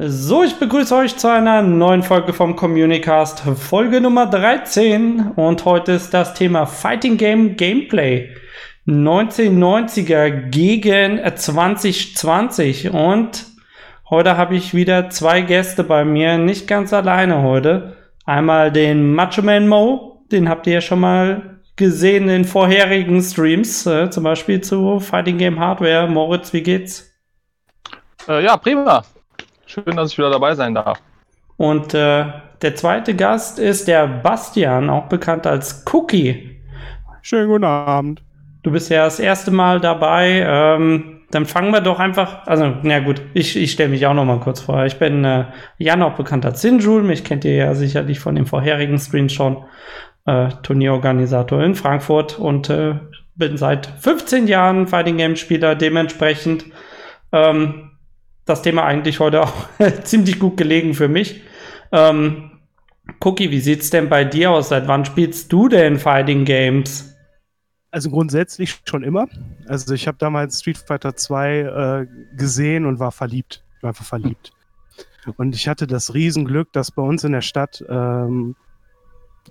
So, ich begrüße euch zu einer neuen Folge vom Communicast, Folge Nummer 13. Und heute ist das Thema Fighting Game Gameplay. 1990er gegen 2020. Und heute habe ich wieder zwei Gäste bei mir, nicht ganz alleine heute. Einmal den Macho Man Mo, den habt ihr ja schon mal gesehen in vorherigen Streams, äh, zum Beispiel zu Fighting Game Hardware. Moritz, wie geht's? Äh, ja, prima. Schön, dass ich wieder dabei sein darf. Und äh, der zweite Gast ist der Bastian, auch bekannt als Cookie. Schönen guten Abend. Du bist ja das erste Mal dabei. Ähm, dann fangen wir doch einfach. Also, na gut, ich, ich stelle mich auch noch mal kurz vor. Ich bin äh, Jan, auch bekannt als Sinjul. Mich kennt ihr ja sicherlich von dem vorherigen Stream schon. Äh, Turnierorganisator in Frankfurt und äh, bin seit 15 Jahren Fighting Game Spieler. Dementsprechend ähm, das Thema eigentlich heute auch ziemlich gut gelegen für mich. Ähm, Cookie, wie sieht's denn bei dir aus? Seit wann spielst du denn Fighting Games? Also grundsätzlich schon immer. Also ich habe damals Street Fighter 2 äh, gesehen und war verliebt. Ich war einfach verliebt. Und ich hatte das Riesenglück, dass bei uns in der Stadt ähm,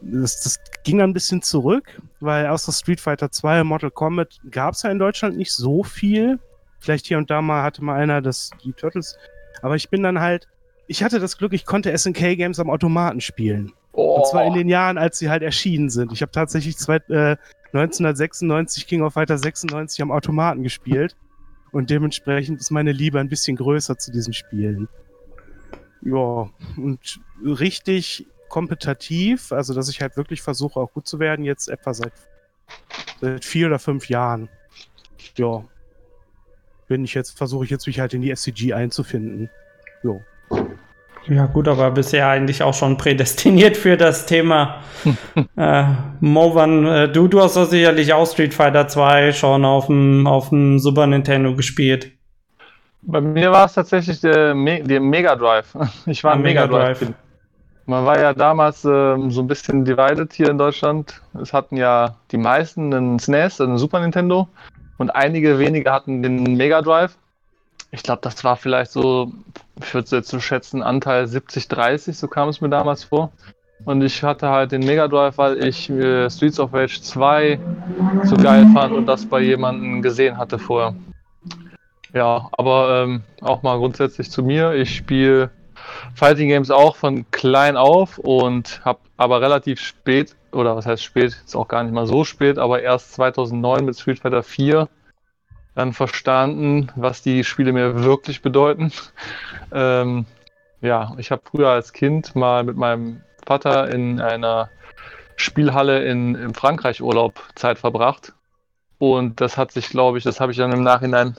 das, das, ging ein bisschen zurück, weil außer Street Fighter 2 und Mortal Kombat gab es ja in Deutschland nicht so viel. Vielleicht hier und da mal hatte mal einer das, die Turtles. Aber ich bin dann halt, ich hatte das Glück, ich konnte SNK Games am Automaten spielen. Oh. Und zwar in den Jahren, als sie halt erschienen sind. Ich habe tatsächlich zwei, äh, 1996 King of Fighter 96 am Automaten gespielt. Und dementsprechend ist meine Liebe ein bisschen größer zu diesen Spielen. Ja, und richtig kompetitiv, also dass ich halt wirklich versuche, auch gut zu werden, jetzt etwa seit, seit vier oder fünf Jahren. Ja, bin ich jetzt, versuche ich jetzt mich halt in die SCG einzufinden. Jo. Ja, gut, aber bisher eigentlich auch schon prädestiniert für das Thema. äh, Movan, äh, du, du hast doch sicherlich auch Street Fighter 2 schon auf dem, auf dem Super Nintendo gespielt. Bei mir war es tatsächlich der, Me der Mega Drive. Ich war ein Mega Drive. Drive. Man war ja damals ähm, so ein bisschen divided hier in Deutschland. Es hatten ja die meisten einen SNES, e einen Super Nintendo und einige wenige hatten den Mega Drive. Ich glaube, das war vielleicht so, ich würde jetzt so schätzen, Anteil 70-30, so kam es mir damals vor. Und ich hatte halt den Mega Drive, weil ich äh, Streets of Rage 2 so geil fand und das bei jemandem gesehen hatte vorher. Ja, aber ähm, auch mal grundsätzlich zu mir. Ich spiele Fighting Games auch von klein auf und habe aber relativ spät oder was heißt spät, ist auch gar nicht mal so spät, aber erst 2009 mit Street Fighter 4 dann verstanden, was die Spiele mir wirklich bedeuten. Ähm, ja, ich habe früher als Kind mal mit meinem Vater in einer Spielhalle in, in Frankreich Urlaub Zeit verbracht. Und das hat sich, glaube ich, das habe ich dann im Nachhinein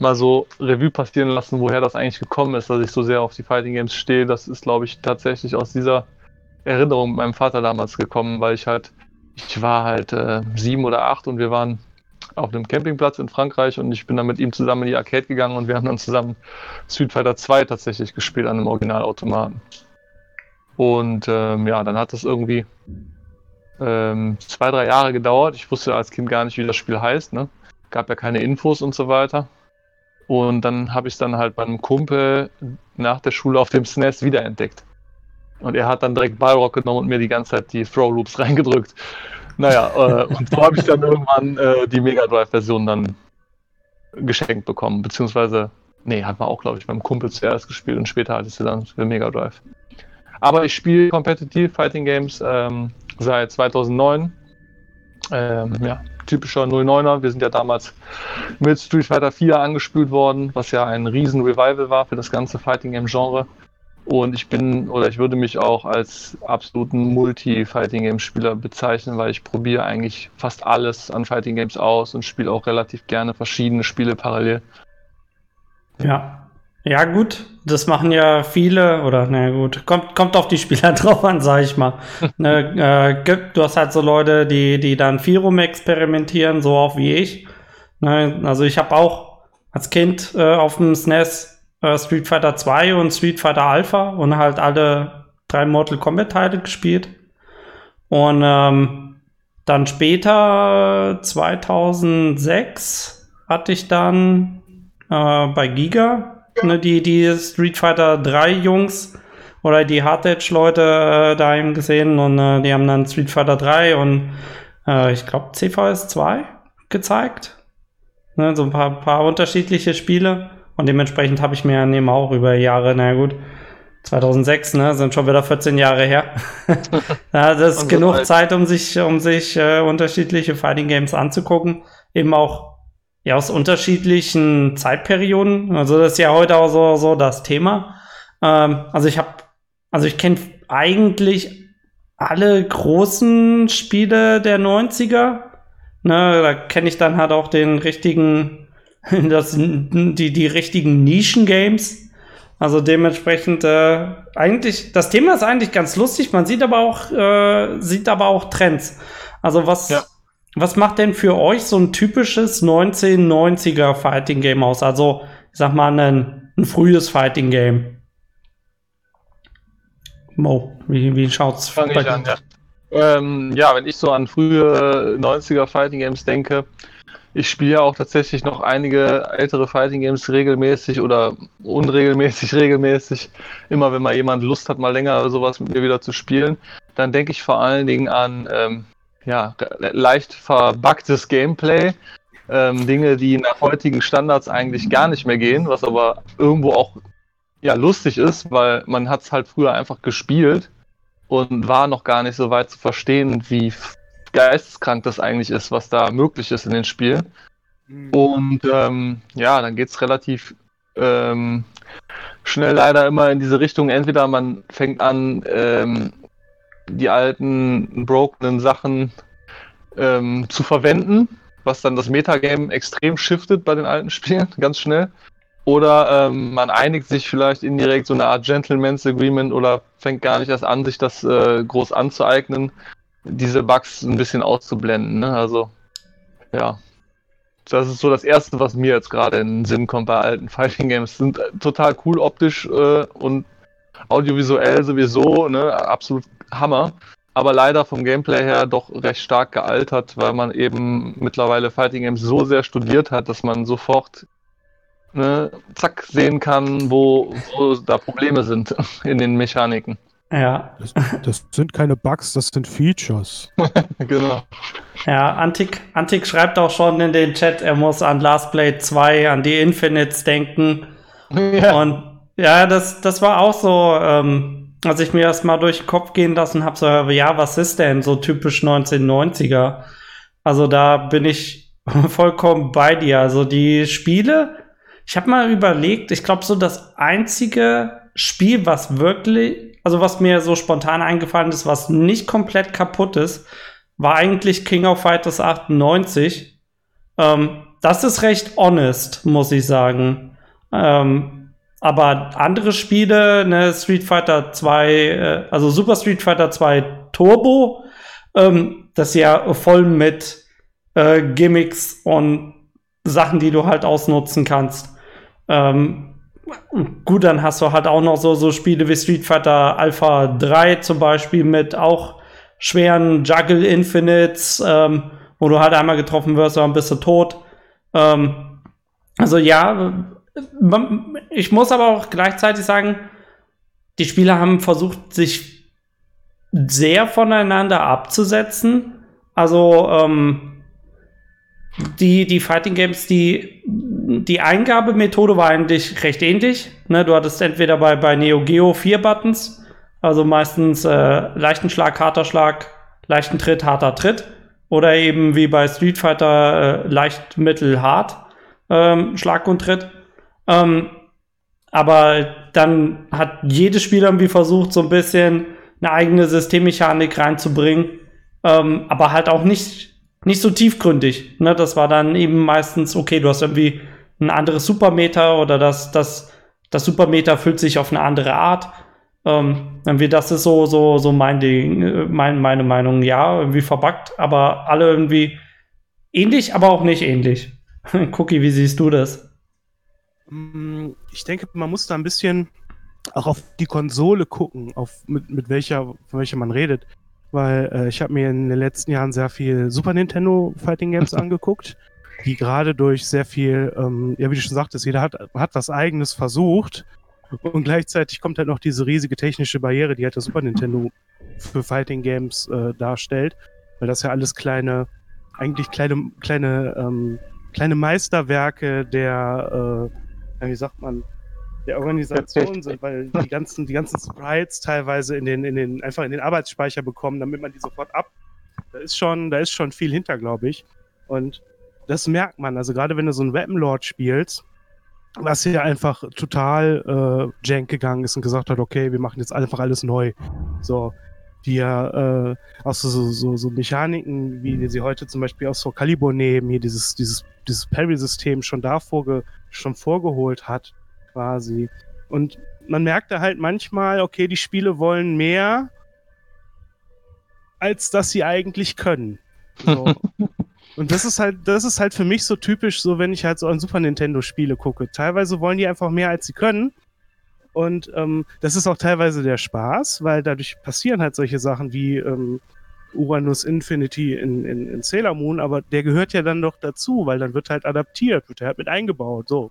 mal so Revue passieren lassen, woher das eigentlich gekommen ist, dass ich so sehr auf die Fighting Games stehe. Das ist, glaube ich, tatsächlich aus dieser Erinnerung mit meinem Vater damals gekommen, weil ich halt, ich war halt äh, sieben oder acht und wir waren auf einem Campingplatz in Frankreich und ich bin dann mit ihm zusammen in die Arcade gegangen und wir haben dann zusammen Street Fighter 2 tatsächlich gespielt an einem Originalautomaten. Und ähm, ja, dann hat das irgendwie ähm, zwei, drei Jahre gedauert. Ich wusste als Kind gar nicht, wie das Spiel heißt. Ne? Gab ja keine Infos und so weiter. Und dann habe ich es dann halt bei einem Kumpel nach der Schule auf dem SNES e wiederentdeckt. Und er hat dann direkt Balrog genommen und mir die ganze Zeit die Throw Loops reingedrückt. Naja, äh, und so habe ich dann irgendwann äh, die Mega Drive-Version dann geschenkt bekommen. Beziehungsweise, nee, hat man auch, glaube ich, beim Kumpel zuerst gespielt und später hatte ich sie dann für Mega Drive. Aber ich spiele Competitive Fighting Games ähm, seit 2009. Ähm, ja, typischer 09er. Wir sind ja damals mit Street Fighter 4 angespült worden, was ja ein riesen Revival war für das ganze Fighting Game Genre. Und ich bin oder ich würde mich auch als absoluten Multi-Fighting-Game-Spieler bezeichnen, weil ich probiere eigentlich fast alles an Fighting Games aus und spiele auch relativ gerne verschiedene Spiele parallel. Ja. Ja, gut, das machen ja viele, oder na gut, kommt, kommt auf die Spieler drauf an, sag ich mal. ne, äh, du hast halt so Leute, die, die dann viel rum experimentieren, so auch wie ich. Ne, also ich habe auch als Kind äh, auf dem SNES äh, Street Fighter 2 und Street Fighter Alpha und halt alle drei Mortal Kombat Teile gespielt. Und ähm, dann später, 2006, hatte ich dann äh, bei Giga ne, die, die Street Fighter 3 Jungs oder die Hard Edge Leute äh, da eben gesehen und äh, die haben dann Street Fighter 3 und äh, ich glaube CVS 2 gezeigt. Ne, so ein paar, paar unterschiedliche Spiele und dementsprechend habe ich mir dann eben auch über Jahre, na gut, 2006, ne, sind schon wieder 14 Jahre her. ja, das ist genug alt. Zeit, um sich, um sich äh, unterschiedliche Fighting Games anzugucken. Eben auch ja aus unterschiedlichen Zeitperioden. Also das ist ja heute auch so, so das Thema. Ähm, also ich habe, also ich kenne eigentlich alle großen Spiele der 90er. Ne, da kenne ich dann halt auch den richtigen, das, die, die richtigen Nischen-Games also dementsprechend äh, eigentlich, das Thema ist eigentlich ganz lustig. Man sieht aber auch, äh, sieht aber auch Trends. Also was, ja. Was macht denn für euch so ein typisches 1990er Fighting Game aus? Also ich sag mal ein, ein frühes Fighting Game. Mo, wie, wie schaut's Fang bei an? Ja. Ähm, ja, wenn ich so an frühe 90er Fighting Games denke, ich spiele ja auch tatsächlich noch einige ältere Fighting Games regelmäßig oder unregelmäßig, regelmäßig. Immer wenn mal jemand Lust hat, mal länger sowas mit mir wieder zu spielen, dann denke ich vor allen Dingen an ähm, ja, leicht verbuggtes Gameplay. Ähm, Dinge, die nach heutigen Standards eigentlich gar nicht mehr gehen, was aber irgendwo auch ja, lustig ist, weil man hat es halt früher einfach gespielt und war noch gar nicht so weit zu verstehen, wie geisteskrank das eigentlich ist, was da möglich ist in den Spielen. Mhm. Und ähm, ja, dann geht es relativ ähm, schnell leider immer in diese Richtung. Entweder man fängt an, ähm, die alten, brokenen Sachen ähm, zu verwenden, was dann das Metagame extrem shiftet bei den alten Spielen, ganz schnell. Oder ähm, man einigt sich vielleicht indirekt so eine Art Gentleman's Agreement oder fängt gar nicht erst an, sich das äh, groß anzueignen diese Bugs ein bisschen auszublenden. Ne? Also, ja. Das ist so das Erste, was mir jetzt gerade in den Sinn kommt bei alten Fighting Games. Sind total cool optisch äh, und audiovisuell sowieso, ne? absolut Hammer. Aber leider vom Gameplay her doch recht stark gealtert, weil man eben mittlerweile Fighting Games so sehr studiert hat, dass man sofort ne, zack sehen kann, wo, wo da Probleme sind in den Mechaniken. Ja. Das, das, sind keine Bugs, das sind Features. genau. Ja, Antik, Antik schreibt auch schon in den Chat, er muss an Last Blade 2, an die Infinites denken. Ja. Und ja, das, das war auch so, ähm, als ich mir das mal durch den Kopf gehen lassen habe, so, ja, was ist denn so typisch 1990er? Also da bin ich vollkommen bei dir. Also die Spiele, ich habe mal überlegt, ich glaube so das einzige Spiel, was wirklich also was mir so spontan eingefallen ist, was nicht komplett kaputt ist, war eigentlich King of Fighters 98. Ähm, das ist recht honest, muss ich sagen. Ähm, aber andere Spiele, ne, Street Fighter 2, äh, also Super Street Fighter 2 Turbo, ähm, das ist ja voll mit äh, Gimmicks und Sachen, die du halt ausnutzen kannst. Ähm, gut, dann hast du halt auch noch so, so Spiele wie Street Fighter Alpha 3 zum Beispiel mit auch schweren Juggle Infinites, ähm, wo du halt einmal getroffen wirst, dann bist du tot. Ähm, also ja, ich muss aber auch gleichzeitig sagen, die Spieler haben versucht, sich sehr voneinander abzusetzen. Also ähm, die, die Fighting Games, die die Eingabemethode war eigentlich recht ähnlich. Ne, du hattest entweder bei, bei Neo Geo vier Buttons, also meistens äh, leichten Schlag, harter Schlag, leichten Tritt, harter Tritt. Oder eben wie bei Street Fighter äh, leicht, mittel, hart ähm, Schlag und Tritt. Ähm, aber dann hat jedes Spiel irgendwie versucht, so ein bisschen eine eigene Systemmechanik reinzubringen. Ähm, aber halt auch nicht, nicht so tiefgründig. Ne? Das war dann eben meistens, okay, du hast irgendwie ein anderes Supermeter oder das, das, das Supermeter füllt sich auf eine andere Art. Ähm, das ist so, so, so mein Ding, äh, mein, meine Meinung. Ja, irgendwie verbuggt, aber alle irgendwie ähnlich, aber auch nicht ähnlich. Cookie, wie siehst du das? Mm, ich denke, man muss da ein bisschen auch auf die Konsole gucken, auf mit, mit welcher, von welcher man redet. Weil äh, ich habe mir in den letzten Jahren sehr viel Super Nintendo Fighting Games angeguckt die gerade durch sehr viel, ähm, ja, wie du schon sagtest, jeder hat, hat was Eigenes versucht und gleichzeitig kommt halt noch diese riesige technische Barriere, die halt das Super Nintendo für Fighting Games äh, darstellt, weil das ja alles kleine, eigentlich kleine, kleine, ähm, kleine Meisterwerke der, äh, wie sagt man, der Organisation sind, weil die ganzen, die ganzen Sprites teilweise in den, in den, einfach in den Arbeitsspeicher bekommen, damit man die sofort ab. Da ist schon, da ist schon viel hinter, glaube ich. Und das merkt man. Also gerade wenn du so einen Weapon Lord spielst, was hier einfach total äh, jank gegangen ist und gesagt hat, okay, wir machen jetzt einfach alles neu. So, die ja äh, auch so, so, so Mechaniken, wie wir sie heute zum Beispiel aus Soul Calibur nehmen, hier dieses, dieses, dieses Parry-System schon da vorge schon vorgeholt hat, quasi. Und man merkt da halt manchmal, okay, die Spiele wollen mehr, als dass sie eigentlich können. So. Und das ist halt, das ist halt für mich so typisch, so wenn ich halt so an Super Nintendo Spiele gucke. Teilweise wollen die einfach mehr, als sie können. Und ähm, das ist auch teilweise der Spaß, weil dadurch passieren halt solche Sachen wie ähm, Uranus Infinity in, in, in Sailor Moon, aber der gehört ja dann doch dazu, weil dann wird halt adaptiert, wird halt mit eingebaut. So.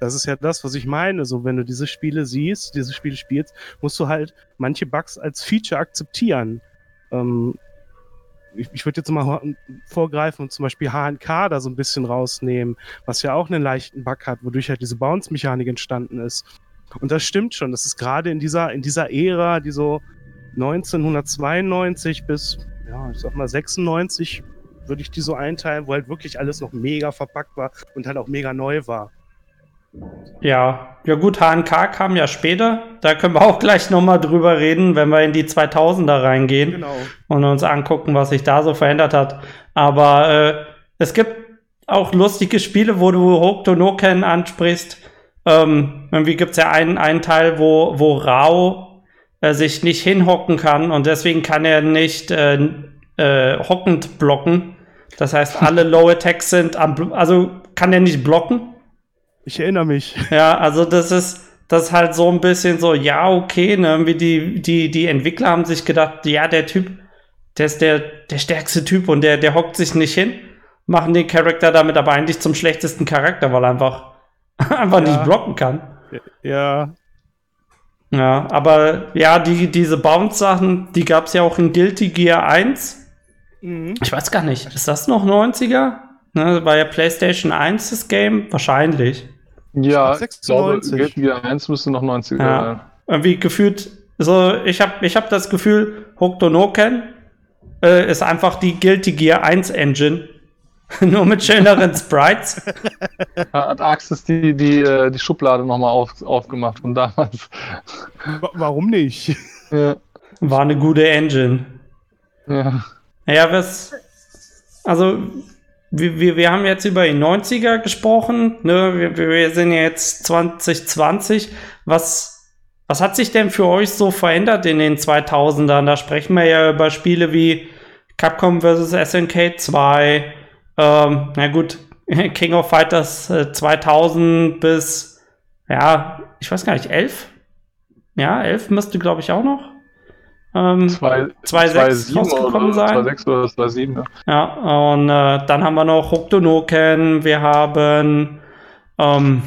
Das ist ja das, was ich meine. So, wenn du diese Spiele siehst, diese Spiele spielst, musst du halt manche Bugs als Feature akzeptieren. Ähm, ich, ich würde jetzt mal vorgreifen und zum Beispiel HNK da so ein bisschen rausnehmen, was ja auch einen leichten Bug hat, wodurch halt diese Bounce-Mechanik entstanden ist. Und das stimmt schon. Das ist gerade in dieser, in dieser Ära, die so 1992 bis, ja, ich sag mal 96, würde ich die so einteilen, wo halt wirklich alles noch mega verpackt war und halt auch mega neu war. Ja, ja gut, HNK kam ja später. Da können wir auch gleich nochmal drüber reden, wenn wir in die 2000er reingehen genau. und uns angucken, was sich da so verändert hat. Aber äh, es gibt auch lustige Spiele, wo du Hokuto no Ken ansprichst. Ähm, irgendwie gibt es ja einen, einen Teil, wo, wo Rao äh, sich nicht hinhocken kann und deswegen kann er nicht äh, äh, hockend blocken. Das heißt, alle Low Attacks sind am, also kann er nicht blocken ich erinnere mich. Ja, also das ist, das ist halt so ein bisschen so, ja, okay, ne, irgendwie die, die, die Entwickler haben sich gedacht, ja, der Typ, der ist der, der stärkste Typ und der, der hockt sich nicht hin, machen den Charakter damit aber eigentlich zum schlechtesten Charakter, weil er einfach, einfach ja. nicht blocken kann. Ja. Ja, aber ja, die, diese Bounce-Sachen, die gab es ja auch in Guilty Gear 1. Mhm. Ich weiß gar nicht, ist das noch 90er? Ne, war ja PlayStation 1 das Game? Wahrscheinlich. Ja, 96. ich glaube, Gear 1 müsste noch 90er ja. sein. Irgendwie gefühlt, so, ich habe ich hab das Gefühl, Hokuto no Ken äh, ist einfach die Guilty Gear 1 Engine. Nur mit schöneren Sprites. Hat Axis die, die, äh, die Schublade nochmal auf, aufgemacht von damals. Warum nicht? Ja. War eine gute Engine. Ja. Ja, was. Also, wir, wir, wir haben jetzt über die 90er gesprochen, ne? wir, wir sind jetzt 2020. Was, was hat sich denn für euch so verändert in den 2000ern? Da sprechen wir ja über Spiele wie Capcom vs. SNK 2, ähm, na gut, King of Fighters 2000 äh, bis, ja, ich weiß gar nicht, 11? Ja, 11 müsste, glaube ich, auch noch ähm, 2.6 rausgekommen sein. 2.6 oder 2.7, ja. Ja, und äh, dann haben wir noch Hokuto no Ken, wir haben ähm,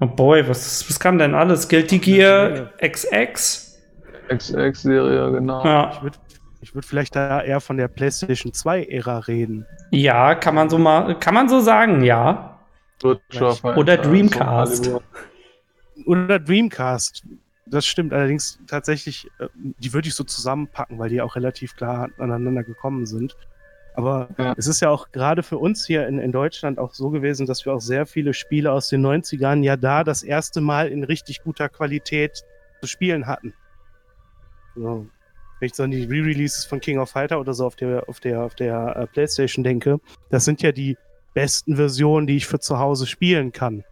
oh boy, was, was kam denn alles? Guilty Gear XX? XX-Serie, genau. Ja. Ich würde ich würd vielleicht da eher von der PlayStation 2-Ära reden. Ja, kann man so mal, kann man so sagen, ja. Oder Dreamcast. Oder Dreamcast das stimmt allerdings tatsächlich, äh, die würde ich so zusammenpacken, weil die auch relativ klar aneinander gekommen sind. Aber ja. es ist ja auch gerade für uns hier in, in Deutschland auch so gewesen, dass wir auch sehr viele Spiele aus den 90ern ja da das erste Mal in richtig guter Qualität zu spielen hatten. So. Wenn ich so an die Re-Releases von King of Fighter oder so auf der, auf der, auf der uh, Playstation denke, das sind ja die besten Versionen, die ich für zu Hause spielen kann.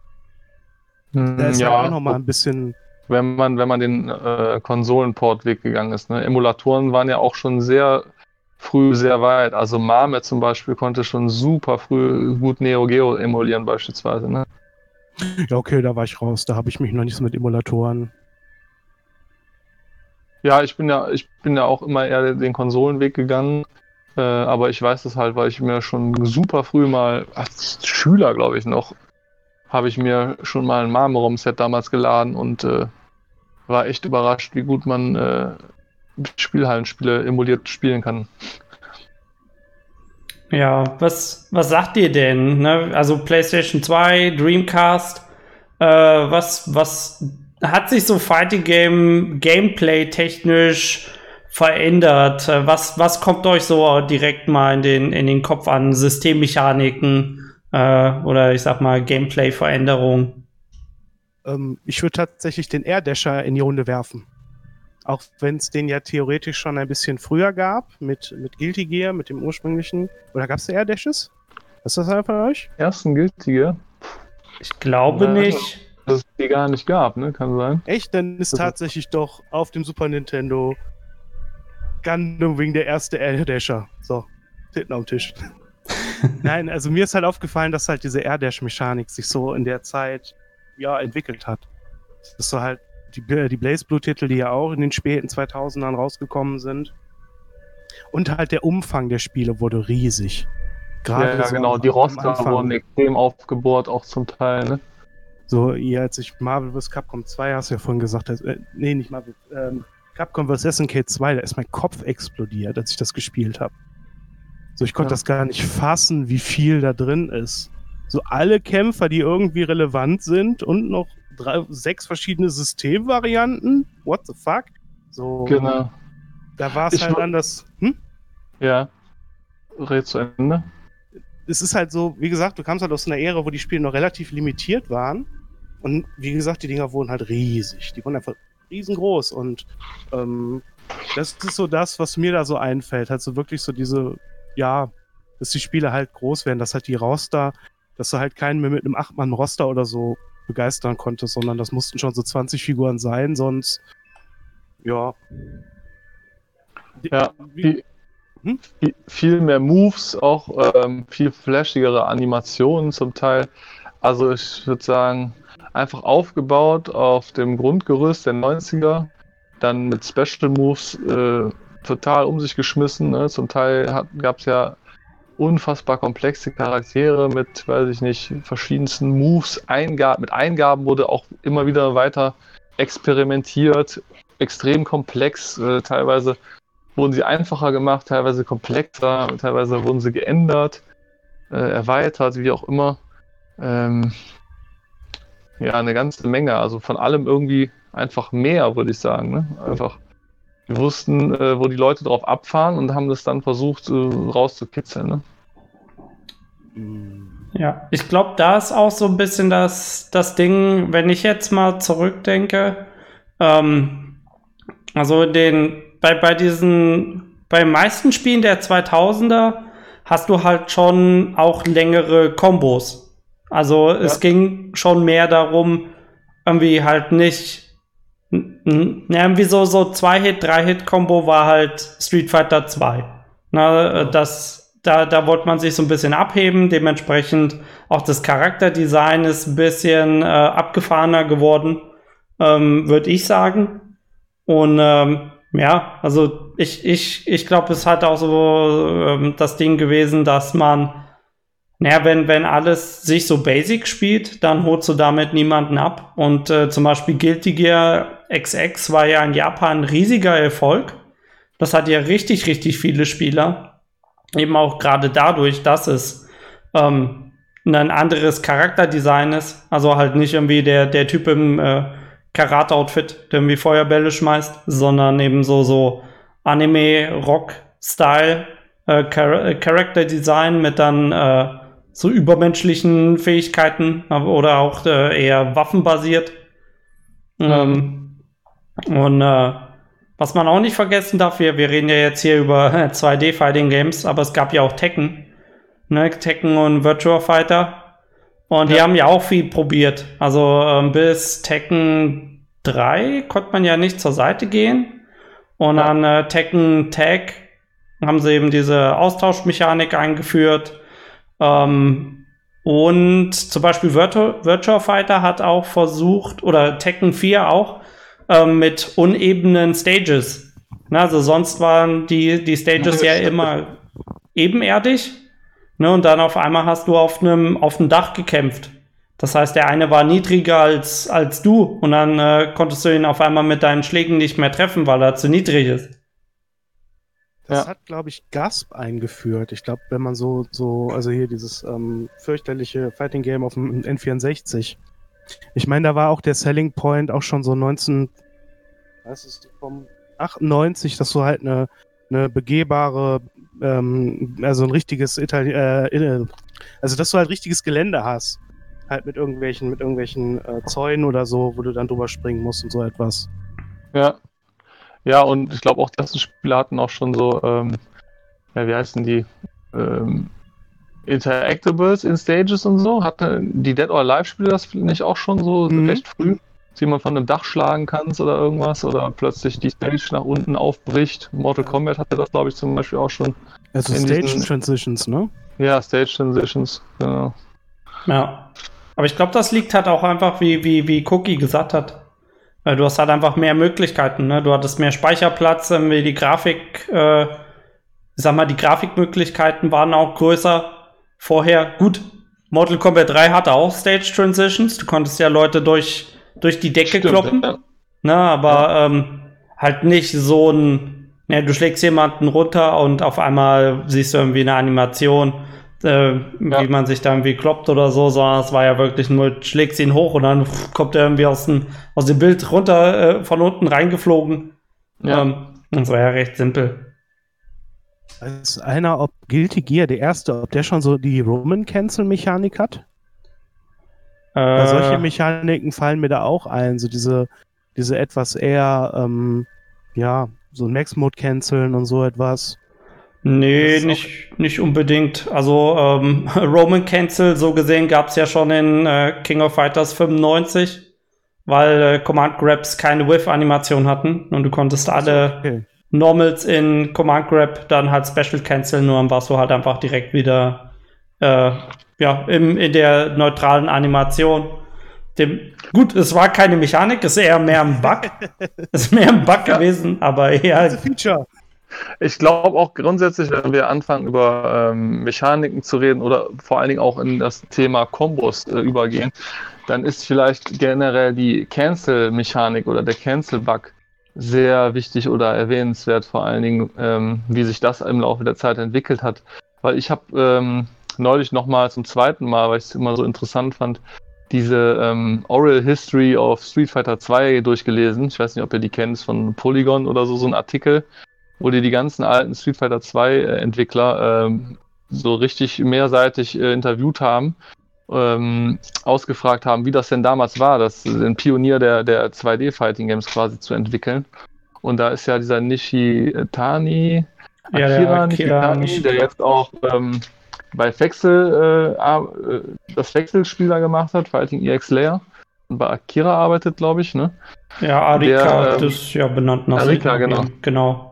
Hm, da ist ja, ja auch nochmal ein bisschen wenn man, wenn man den äh, Konsolenport-Weg gegangen ist. Ne? Emulatoren waren ja auch schon sehr früh sehr weit. Also Mame zum Beispiel konnte schon super früh gut Neo Geo emulieren beispielsweise. Ne? Ja, okay, da war ich raus. Da habe ich mich noch nicht so mit Emulatoren. Ja, ich bin ja, ich bin ja auch immer eher den Konsolenweg gegangen. Äh, aber ich weiß das halt, weil ich mir schon super früh mal, als Schüler glaube ich noch, habe ich mir schon mal ein Marmorum-Set damals geladen und äh, war echt überrascht, wie gut man äh, Spielhallenspiele emuliert spielen kann. Ja, was, was sagt ihr denn? Ne? Also PlayStation 2, Dreamcast, äh, was, was hat sich so Fighting Game Gameplay technisch verändert? Was, was kommt euch so direkt mal in den, in den Kopf an? Systemmechaniken äh, oder ich sag mal Gameplay-Veränderungen? Ähm, ich würde tatsächlich den Air Dasher in die Runde werfen. Auch wenn es den ja theoretisch schon ein bisschen früher gab, mit, mit Guilty Gear, mit dem ursprünglichen. Oder gab es Air Dashes? Ist das einer von euch? Ersten Guilty Gear? Ich glaube ja, nicht. Dass es die gar nicht gab, ne? Kann sein. Echt? Dann ist das tatsächlich ist... doch auf dem Super Nintendo Gundam Wing der erste Air Dasher. So, hinten am Tisch. Nein, also mir ist halt aufgefallen, dass halt diese Air Dash Mechanik sich so in der Zeit ja entwickelt hat. Das ist so halt die, die Blaze Blue Titel, die ja auch in den späten 2000ern rausgekommen sind. Und halt der Umfang der Spiele wurde riesig. Gerade ja, ja so genau. Die Roster wurden extrem aufgebohrt, auch zum Teil, ne? So, ihr, als ich Marvel vs. Capcom 2, hast du ja vorhin gesagt, äh, nee, nicht Marvel, ähm, Capcom vs. SNK 2, da ist mein Kopf explodiert, als ich das gespielt habe. So, ich konnte ja. das gar nicht fassen, wie viel da drin ist. So, alle Kämpfer, die irgendwie relevant sind und noch drei, sechs verschiedene Systemvarianten. What the fuck? So, genau. Da war es halt anders. Hm? Ja. Red zu Ende. Es ist halt so, wie gesagt, du kamst halt aus einer Ära, wo die Spiele noch relativ limitiert waren. Und wie gesagt, die Dinger wurden halt riesig. Die wurden einfach riesengroß. Und ähm, das ist so das, was mir da so einfällt. Halt so wirklich so diese, ja, dass die Spiele halt groß werden, dass halt die Roster, dass du halt keinen mehr mit einem 8-Mann-Roster oder so begeistern konnte, sondern das mussten schon so 20 Figuren sein, sonst ja. Ja, wie, hm? viel mehr Moves, auch ähm, viel flashigere Animationen zum Teil. Also ich würde sagen, einfach aufgebaut auf dem Grundgerüst der 90er, dann mit Special Moves äh, total um sich geschmissen. Ne? Zum Teil gab es ja unfassbar komplexe Charaktere mit, weiß ich nicht, verschiedensten Moves, Eingab mit Eingaben wurde auch immer wieder weiter experimentiert, extrem komplex, äh, teilweise wurden sie einfacher gemacht, teilweise komplexer, teilweise wurden sie geändert, äh, erweitert, wie auch immer. Ähm, ja, eine ganze Menge, also von allem irgendwie einfach mehr, würde ich sagen. Ne? Einfach, wir wussten, äh, wo die Leute drauf abfahren und haben das dann versucht äh, rauszukitzeln. Ne? Ja, ich glaube, da ist auch so ein bisschen das, das Ding, wenn ich jetzt mal zurückdenke, ähm, also den, bei, bei diesen, bei den meisten Spielen der 2000er hast du halt schon auch längere Kombos. Also ja. es ging schon mehr darum, irgendwie halt nicht, irgendwie so, so Zwei-Hit, Drei-Hit-Kombo war halt Street Fighter 2. Na, das da, da wollte man sich so ein bisschen abheben. Dementsprechend auch das Charakterdesign ist ein bisschen äh, abgefahrener geworden, ähm, würde ich sagen. Und ähm, ja, also ich, ich, ich glaube, es hat auch so ähm, das Ding gewesen, dass man, naja, wenn, wenn alles sich so basic spielt, dann holst du damit niemanden ab. Und äh, zum Beispiel Guilty Gear XX war ja in Japan ein riesiger Erfolg. Das hat ja richtig, richtig viele Spieler eben auch gerade dadurch, dass es ähm, ein anderes Charakterdesign ist. Also halt nicht irgendwie der, der Typ im äh, Karate-Outfit, der irgendwie Feuerbälle schmeißt, sondern eben so, so Anime-Rock-Style äh, Char äh, mit dann äh, so übermenschlichen Fähigkeiten oder auch äh, eher waffenbasiert. Ähm, und äh, was man auch nicht vergessen darf, wir, wir reden ja jetzt hier über 2D-Fighting Games, aber es gab ja auch Tekken. Ne? Tekken und Virtua Fighter. Und ja. die haben ja auch viel probiert. Also ähm, bis Tekken 3 konnte man ja nicht zur Seite gehen. Und ja. an äh, Tekken Tag haben sie eben diese Austauschmechanik eingeführt. Ähm, und zum Beispiel Virtua, Virtua Fighter hat auch versucht, oder Tekken 4 auch, ähm, mit unebenen Stages. Na, also sonst waren die, die Stages ja immer ebenerdig. Ne, und dann auf einmal hast du auf einem auf einem Dach gekämpft. Das heißt, der eine war niedriger als, als du und dann äh, konntest du ihn auf einmal mit deinen Schlägen nicht mehr treffen, weil er zu niedrig ist. Das ja. hat, glaube ich, Gasp eingeführt. Ich glaube, wenn man so, so, also hier dieses ähm, fürchterliche Fighting Game auf dem N64. Ich meine, da war auch der Selling Point auch schon so 19, was ist vom 98, dass du halt eine, eine begehbare, ähm, also ein richtiges Itali äh, also dass du halt richtiges Gelände hast halt mit irgendwelchen, mit irgendwelchen äh, Zäunen oder so, wo du dann drüber springen musst und so etwas. Ja. Ja, und ich glaube auch, dass die Spieler hatten auch schon so, ähm, ja, wie heißen die? Ähm, Interactables in Stages und so. Hatten die Dead or Alive-Spiele das nicht auch schon so mhm. recht früh? Dass jemand von einem Dach schlagen kannst oder irgendwas oder plötzlich die Stage nach unten aufbricht. Mortal Kombat hatte das, glaube ich, zum Beispiel auch schon. Also Stage diesen... Transitions, ne? Ja, Stage Transitions, genau. Ja. Aber ich glaube, das liegt halt auch einfach, wie, wie, wie Cookie gesagt hat. Du hast halt einfach mehr Möglichkeiten, ne? Du hattest mehr Speicherplatz, wie die Grafik, äh, sag mal, die Grafikmöglichkeiten waren auch größer. Vorher, gut, Mortal Kombat 3 hatte auch Stage Transitions. Du konntest ja Leute durch, durch die Decke Stimmt, kloppen. Ja. Ne, aber ja. ähm, halt nicht so ein, ne, du schlägst jemanden runter und auf einmal siehst du irgendwie eine Animation äh, ja. wie man sich da irgendwie kloppt oder so, sondern es war ja wirklich nur, schlägst ihn hoch und dann kommt er irgendwie aus dem, aus dem Bild runter, äh, von unten reingeflogen. Ja. Ähm, das war ja recht simpel. Weiß einer, ob Guilty Gear, der erste, ob der schon so die Roman-Cancel-Mechanik hat? Äh, solche Mechaniken fallen mir da auch ein, so diese, diese etwas eher, ähm, ja, so ein Max-Mode canceln und so etwas. Nee, nicht, nicht unbedingt. Also ähm, Roman Cancel, so gesehen, gab es ja schon in äh, King of Fighters 95, weil äh, Command Grabs keine Whiff-Animation hatten und du konntest alle okay. Normals in Command Grab dann halt Special Cancel, nur dann warst du halt einfach direkt wieder äh, ja, im, in der neutralen Animation. Dem, gut, es war keine Mechanik, es ist eher mehr ein Bug. es ist mehr ein Bug ja. gewesen, aber eher. Feature. Ich glaube auch grundsätzlich, wenn wir anfangen, über ähm, Mechaniken zu reden oder vor allen Dingen auch in das Thema Kombos äh, übergehen, dann ist vielleicht generell die Cancel-Mechanik oder der Cancel-Bug sehr wichtig oder erwähnenswert, vor allen Dingen, ähm, wie sich das im Laufe der Zeit entwickelt hat. Weil ich habe ähm, neulich nochmal zum zweiten Mal, weil ich es immer so interessant fand, diese ähm, Oral History of Street Fighter 2 durchgelesen. Ich weiß nicht, ob ihr die kennt, von Polygon oder so, so ein Artikel wo die die ganzen alten Street Fighter 2 äh, Entwickler ähm, so richtig mehrseitig äh, interviewt haben, ähm, ausgefragt haben, wie das denn damals war, das ein Pionier der, der 2D-Fighting-Games quasi zu entwickeln. Und da ist ja dieser Nishitani, Akira, ja, der, Nishitani, der jetzt auch ähm, bei Fexel äh, äh, das Wechselspieler gemacht hat, Fighting EX Layer. Und bei Akira arbeitet, glaube ich, ne? Ja, Arika, der, ähm, das ist ja benannt nach Arika, genau. genau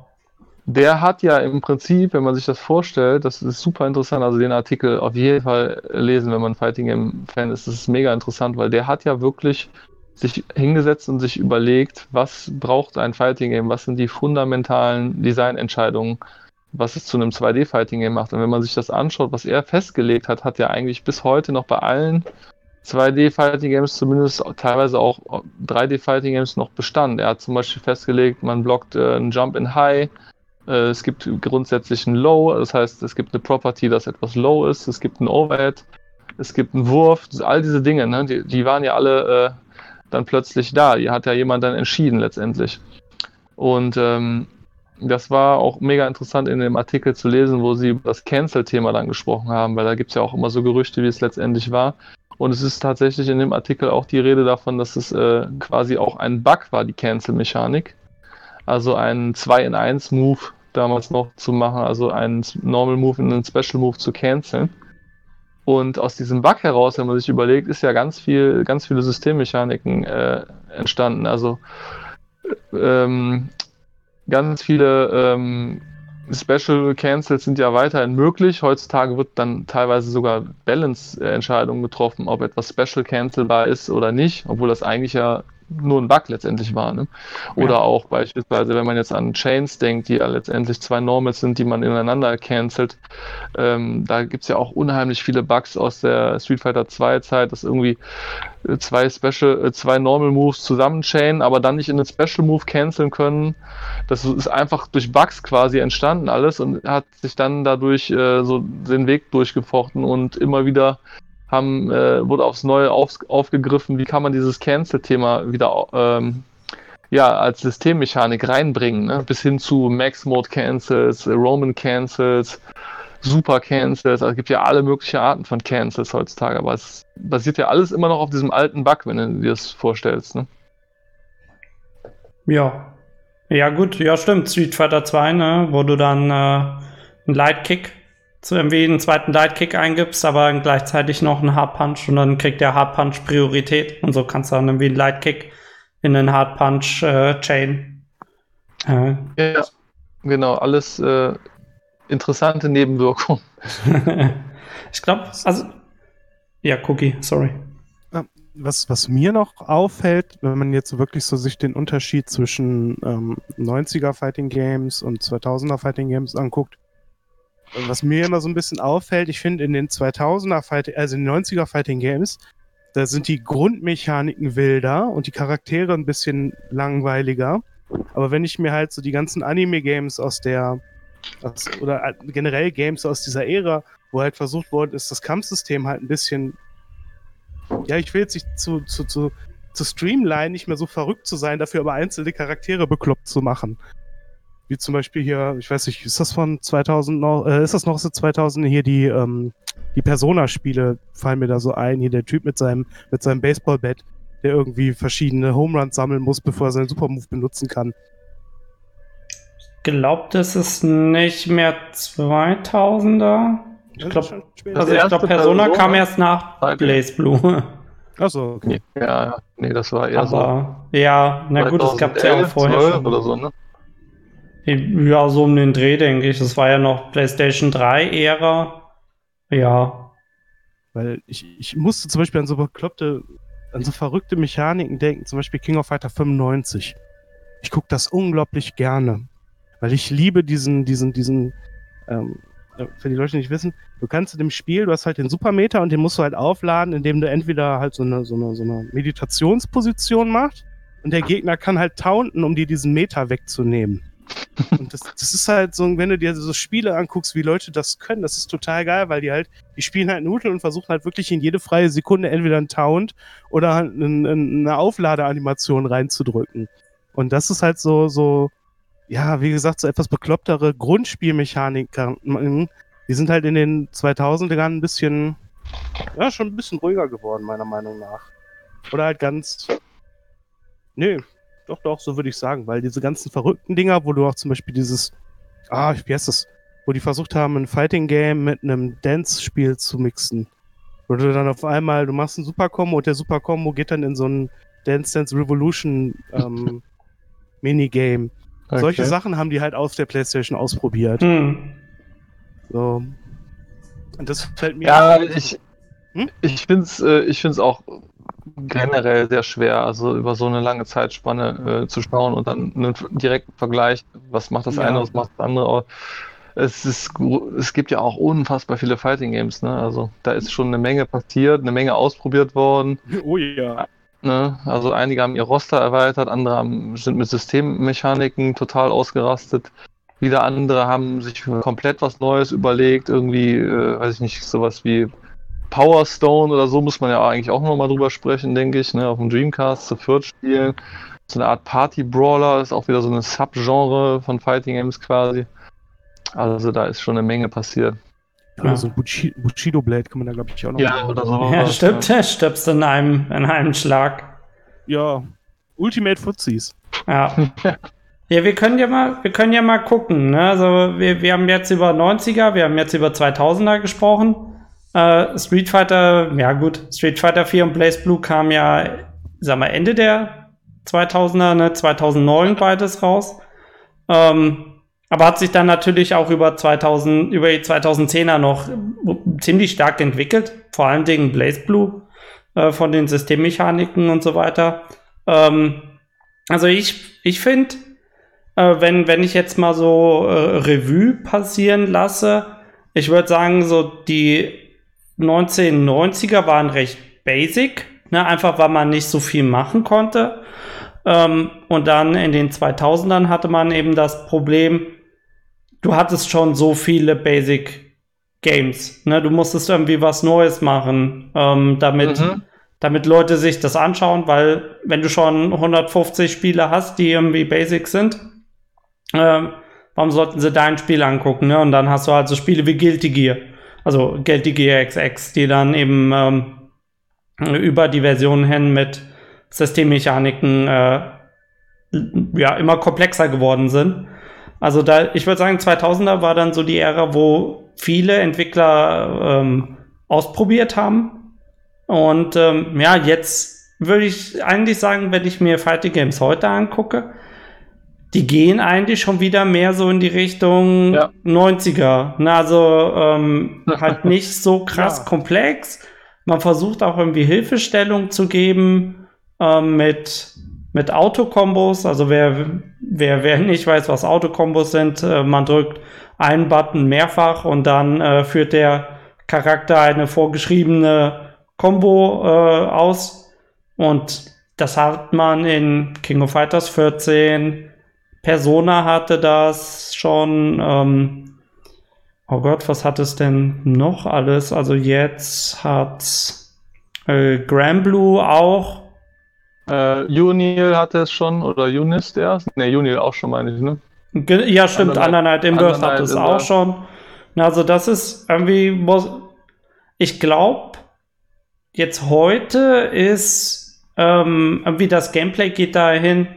der hat ja im Prinzip, wenn man sich das vorstellt, das ist super interessant, also den Artikel auf jeden Fall lesen, wenn man Fighting Game Fan ist, das ist mega interessant, weil der hat ja wirklich sich hingesetzt und sich überlegt, was braucht ein Fighting Game, was sind die fundamentalen Designentscheidungen, was es zu einem 2D Fighting Game macht. Und wenn man sich das anschaut, was er festgelegt hat, hat er eigentlich bis heute noch bei allen 2D Fighting Games, zumindest teilweise auch 3D Fighting Games noch Bestand. Er hat zum Beispiel festgelegt, man blockt äh, einen Jump in High, es gibt grundsätzlich ein Low, das heißt, es gibt eine Property, das etwas low ist, es gibt ein Overhead, es gibt einen Wurf, all diese Dinge, ne, die, die waren ja alle äh, dann plötzlich da. Die hat ja jemand dann entschieden letztendlich. Und ähm, das war auch mega interessant in dem Artikel zu lesen, wo sie über das Cancel-Thema dann gesprochen haben, weil da gibt es ja auch immer so Gerüchte, wie es letztendlich war. Und es ist tatsächlich in dem Artikel auch die Rede davon, dass es äh, quasi auch ein Bug war, die Cancel-Mechanik. Also ein 2 in 1 Move, damals noch zu machen, also einen Normal Move in einen Special Move zu canceln. Und aus diesem Bug heraus, wenn man sich überlegt, ist ja ganz viel, ganz viele Systemmechaniken äh, entstanden. Also ähm, ganz viele ähm, Special Cancels sind ja weiterhin möglich. Heutzutage wird dann teilweise sogar Balance-Entscheidungen getroffen, ob etwas Special cancelbar ist oder nicht, obwohl das eigentlich ja nur ein Bug letztendlich war. Ne? Oder ja. auch beispielsweise, wenn man jetzt an Chains denkt, die ja letztendlich zwei Normals sind, die man ineinander cancelt. Ähm, da gibt es ja auch unheimlich viele Bugs aus der Street Fighter 2 Zeit, dass irgendwie äh, zwei Special, äh, zwei Normal Moves zusammen chainen, aber dann nicht in einen Special Move canceln können. Das ist einfach durch Bugs quasi entstanden alles und hat sich dann dadurch äh, so den Weg durchgefochten und immer wieder haben, äh, wurde aufs Neue auf, aufgegriffen, wie kann man dieses Cancel-Thema wieder ähm, ja, als Systemmechanik reinbringen, ne? bis hin zu Max-Mode-Cancels, Roman Cancels, Super Cancels, also es gibt ja alle möglichen Arten von Cancels heutzutage, aber es basiert ja alles immer noch auf diesem alten Bug, wenn du dir das vorstellst. Ne? Ja. Ja, gut, ja, stimmt. Street Fighter 2, ne, wo du dann äh, einen Light Kick zu irgendwie einen zweiten Light-Kick eingibst, aber gleichzeitig noch einen Hard Punch und dann kriegt der Hard Punch Priorität und so kannst du dann irgendwie einen Light-Kick in den Hard Punch äh, Chain. Äh. Ja, genau, alles äh, interessante Nebenwirkungen. ich glaube, also ja, Cookie, sorry. Was, was mir noch auffällt, wenn man jetzt wirklich so sich den Unterschied zwischen ähm, 90er Fighting Games und 2000er Fighting Games anguckt, was mir immer so ein bisschen auffällt, ich finde in den 2000er Fighting, also in den 90er Fighting Games, da sind die Grundmechaniken wilder und die Charaktere ein bisschen langweiliger. Aber wenn ich mir halt so die ganzen Anime-Games aus der, aus, oder generell Games aus dieser Ära, wo halt versucht worden ist, das Kampfsystem halt ein bisschen, ja, ich will jetzt nicht zu, zu, zu, zu streamline, nicht mehr so verrückt zu sein, dafür aber einzelne Charaktere bekloppt zu machen. Wie zum Beispiel hier, ich weiß nicht, ist das von 2000 noch, äh, ist das noch so 2000 hier die, ähm, die Persona-Spiele fallen mir da so ein. Hier der Typ mit seinem, mit seinem Baseballbett, der irgendwie verschiedene Home Runs sammeln muss, bevor er seinen Supermove benutzen kann. Glaubt, das ist nicht mehr 2000er. Ich glaube, also ich glaube, Persona Person kam erst nach Blaze Blue. Achso, okay. Ja, nee, das war eher Aber, so. Ja, na gut, es gab es ja auch vorher. Schon. Oder so, ne? Ja, so um den Dreh, denke ich. Das war ja noch PlayStation 3-Ära. Ja. Weil ich, ich musste zum Beispiel an so bekloppte, an so verrückte Mechaniken denken, zum Beispiel King of Fighter 95. Ich gucke das unglaublich gerne. Weil ich liebe diesen, diesen, diesen, ähm, für die Leute, die nicht wissen, du kannst in dem Spiel, du hast halt den Supermeter und den musst du halt aufladen, indem du entweder halt so eine, so eine, so eine Meditationsposition machst und der Gegner kann halt taunten, um dir diesen Meter wegzunehmen. Und das, das ist halt so, wenn du dir so Spiele anguckst, wie Leute das können, das ist total geil, weil die halt, die spielen halt Nudeln und versuchen halt wirklich in jede freie Sekunde entweder einen Taunt oder halt eine, Aufladeanimation reinzudrücken. Und das ist halt so, so, ja, wie gesagt, so etwas beklopptere Grundspielmechaniken. Die sind halt in den 2000ern ein bisschen, ja, schon ein bisschen ruhiger geworden, meiner Meinung nach. Oder halt ganz, nö, doch, doch, so würde ich sagen, weil diese ganzen verrückten Dinger, wo du auch zum Beispiel dieses, ah, wie heißt das, wo die versucht haben, ein Fighting Game mit einem Dance-Spiel zu mixen. Wo du dann auf einmal, du machst ein Super Combo und der Super Combo geht dann in so ein Dance Dance Revolution ähm, Minigame. Okay. Solche Sachen haben die halt auf der PlayStation ausprobiert. Hm. So. Und das fällt mir. Ja, ich, hm? ich finde es äh, ich find's auch generell sehr schwer, also über so eine lange Zeitspanne äh, zu schauen und dann einen direkten Vergleich, was macht das ja. eine, was macht das andere. Es, ist, es gibt ja auch unfassbar viele Fighting Games, ne? Also da ist schon eine Menge passiert, eine Menge ausprobiert worden. Oh ja. Ne? Also einige haben ihr Roster erweitert, andere haben, sind mit Systemmechaniken total ausgerastet. Wieder andere haben sich komplett was Neues überlegt, irgendwie, äh, weiß ich nicht, sowas wie Power Stone oder so muss man ja eigentlich auch nochmal drüber sprechen, denke ich, ne? auf dem Dreamcast zu viert spielen. So eine Art Party-Brawler ist auch wieder so eine Subgenre von Fighting Games quasi. Also da ist schon eine Menge passiert. Ja, so ein Bushido Blade kann man da, glaube ich, auch noch Ja, oder so. Ja, stimmt, ja. stirbst in einem, in einem Schlag. Ja, Ultimate Footsies. Ja. Ja, wir können ja mal, wir können ja mal gucken. Ne? Also wir, wir haben jetzt über 90er, wir haben jetzt über 2000er gesprochen. Äh, Street Fighter, ja gut, Street Fighter 4 und Blaze Blue kam ja, sag mal, Ende der 2000er, ne, 2009 beides raus. Ähm, aber hat sich dann natürlich auch über 2000, über die 2010er noch ziemlich stark entwickelt. Vor allem Dingen Blaze Blue äh, von den Systemmechaniken und so weiter. Ähm, also ich, ich finde, äh, wenn, wenn ich jetzt mal so äh, Revue passieren lasse, ich würde sagen, so die 1990er waren recht basic, ne? einfach weil man nicht so viel machen konnte. Ähm, und dann in den 2000ern hatte man eben das Problem, du hattest schon so viele Basic Games. Ne? Du musstest irgendwie was Neues machen, ähm, damit, mhm. damit Leute sich das anschauen, weil wenn du schon 150 Spiele hast, die irgendwie Basic sind, ähm, warum sollten sie dein Spiel angucken? Ne? Und dann hast du halt so Spiele wie Guilty Gear, also Guilty Gear XX, die dann eben ähm, über die Versionen hin mit Systemmechaniken äh, ja immer komplexer geworden sind. Also da, ich würde sagen, 2000er war dann so die Ära, wo viele Entwickler ähm, ausprobiert haben. Und ähm, ja, jetzt würde ich eigentlich sagen, wenn ich mir Fighting Games heute angucke, die gehen eigentlich schon wieder mehr so in die Richtung ja. 90er. Na, also ähm, halt nicht so krass ja. komplex. Man versucht auch irgendwie Hilfestellung zu geben ähm, mit mit Autokombos. Also wer, wer, wer nicht weiß, was Autokombos sind, äh, man drückt einen Button mehrfach und dann äh, führt der Charakter eine vorgeschriebene Combo äh, aus. Und das hat man in King of Fighters 14. Persona hatte das schon. Ähm, oh Gott, was hat es denn noch alles? Also jetzt hat äh, Granblue auch äh, Unil hatte es schon, oder Unis erst? Ne, Unil auch schon, meine ich, ne? Ja, stimmt, Undernight Inverse hat es auch schon. Also, das ist irgendwie, muss, ich glaube, jetzt heute ist ähm, irgendwie das Gameplay geht dahin,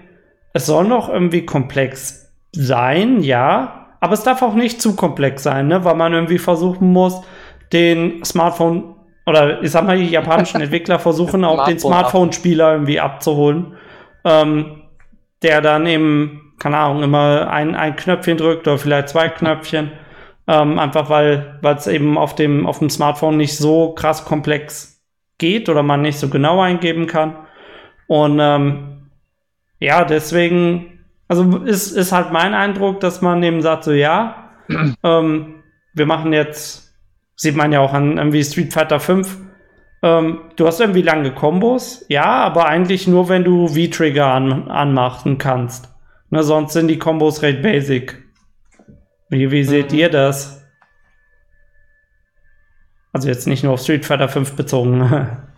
es soll noch irgendwie komplex sein, ja, aber es darf auch nicht zu komplex sein, ne? weil man irgendwie versuchen muss, den Smartphone oder ich sag mal, die japanischen Entwickler versuchen auch den Smartphone-Spieler irgendwie abzuholen, ähm, der dann eben, keine Ahnung, immer ein, ein Knöpfchen drückt oder vielleicht zwei Knöpfchen. Ähm, einfach weil es eben auf dem, auf dem Smartphone nicht so krass komplex geht oder man nicht so genau eingeben kann. Und ähm, ja, deswegen, also ist, ist halt mein Eindruck, dass man eben sagt, so ja, ähm, wir machen jetzt Sieht man ja auch an irgendwie Street Fighter 5. Ähm, du hast irgendwie lange Kombos, ja, aber eigentlich nur, wenn du V-Trigger an, anmachen kannst. Ne, sonst sind die Kombos recht basic. Wie, wie seht mhm. ihr das? Also jetzt nicht nur auf Street Fighter 5 bezogen.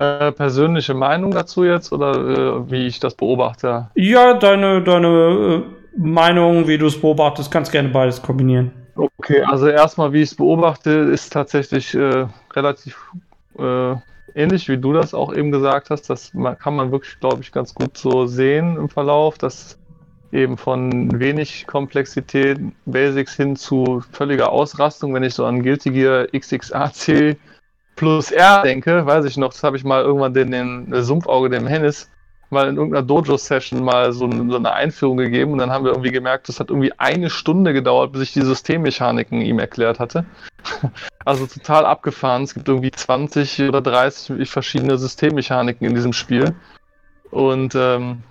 Äh, persönliche Meinung dazu jetzt oder äh, wie ich das beobachte? Ja, deine, deine äh, Meinung, wie du es beobachtest, kannst gerne beides kombinieren. Okay, also erstmal, wie ich es beobachte, ist tatsächlich äh, relativ äh, ähnlich, wie du das auch eben gesagt hast. Das kann man wirklich, glaube ich, ganz gut so sehen im Verlauf, dass eben von wenig Komplexität, Basics hin zu völliger Ausrastung, wenn ich so an Guilty Gear XXAC plus R denke, weiß ich noch, das habe ich mal irgendwann den, den Sumpfauge dem Hennis mal in irgendeiner Dojo-Session mal so, so, eine Einführung gegeben und dann haben wir irgendwie gemerkt, das hat irgendwie eine Stunde gedauert, bis ich die Systemmechaniken ihm erklärt hatte. Also total abgefahren. Es gibt irgendwie 20 oder 30 verschiedene Systemmechaniken in diesem Spiel. Und ähm,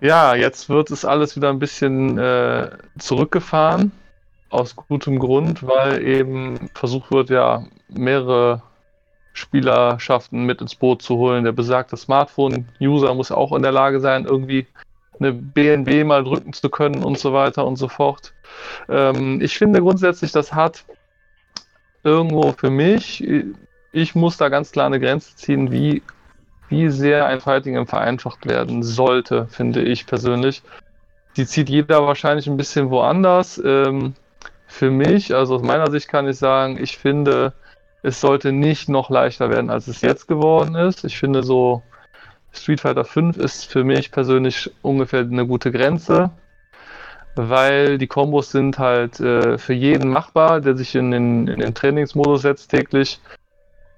ja, jetzt wird es alles wieder ein bisschen äh, zurückgefahren. Aus gutem Grund, weil eben versucht wird, ja, mehrere Spielerschaften mit ins Boot zu holen. Der besagte Smartphone-User muss auch in der Lage sein, irgendwie eine BNB mal drücken zu können und so weiter und so fort. Ähm, ich finde grundsätzlich, das hat irgendwo für mich, ich muss da ganz klar eine Grenze ziehen, wie, wie sehr ein Fighting Game vereinfacht werden sollte, finde ich persönlich. Die zieht jeder wahrscheinlich ein bisschen woanders. Ähm, für mich, also aus meiner Sicht kann ich sagen, ich finde, es sollte nicht noch leichter werden, als es jetzt geworden ist. Ich finde so, Street Fighter 5 ist für mich persönlich ungefähr eine gute Grenze, weil die Kombos sind halt äh, für jeden machbar, der sich in den, in den Trainingsmodus setzt täglich.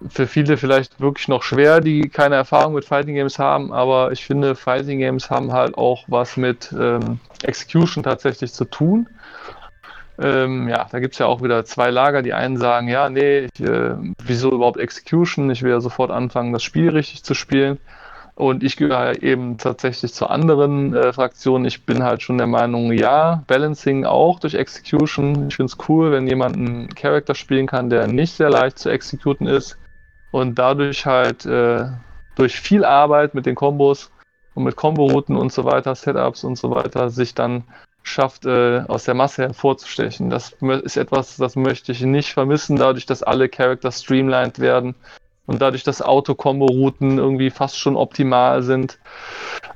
Für viele vielleicht wirklich noch schwer, die keine Erfahrung mit Fighting Games haben, aber ich finde, Fighting Games haben halt auch was mit ähm, Execution tatsächlich zu tun. Ähm, ja, da gibt es ja auch wieder zwei Lager. Die einen sagen, ja, nee, ich, äh, wieso überhaupt Execution? Ich will ja sofort anfangen, das Spiel richtig zu spielen. Und ich gehöre eben tatsächlich zur anderen äh, Fraktion. Ich bin halt schon der Meinung, ja, Balancing auch durch Execution. Ich finde es cool, wenn jemand einen Charakter spielen kann, der nicht sehr leicht zu executen ist und dadurch halt äh, durch viel Arbeit mit den Kombos und mit Combo-Routen und so weiter, Setups und so weiter, sich dann schafft, äh, aus der Masse hervorzustechen. Das ist etwas, das möchte ich nicht vermissen, dadurch, dass alle Charakter streamlined werden und dadurch, dass Auto-Kombo-Routen irgendwie fast schon optimal sind.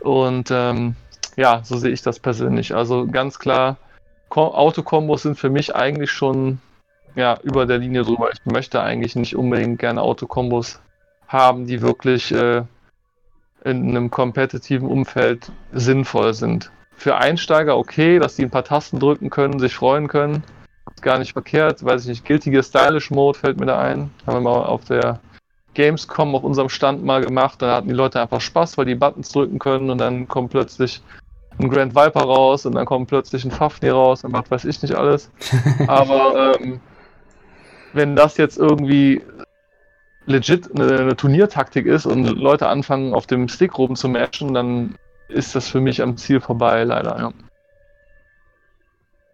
Und ähm, ja, so sehe ich das persönlich. Also ganz klar, Autokombos sind für mich eigentlich schon ja, über der Linie drüber. Ich möchte eigentlich nicht unbedingt gerne Autokombos haben, die wirklich äh, in einem kompetitiven Umfeld sinnvoll sind. Für Einsteiger okay, dass die ein paar Tasten drücken können, sich freuen können. Ist gar nicht verkehrt. Weiß ich nicht, gültige Stylish Mode fällt mir da ein. Haben wir mal auf der Gamescom auf unserem Stand mal gemacht. Da hatten die Leute einfach Spaß, weil die Buttons drücken können und dann kommt plötzlich ein Grand Viper raus und dann kommt plötzlich ein Fafnir raus und was weiß ich nicht alles. Aber ähm, wenn das jetzt irgendwie legit eine, eine, Turniertaktik ist und Leute anfangen auf dem Stick rum zu matchen, dann ist das für mich am Ziel vorbei, leider, ja.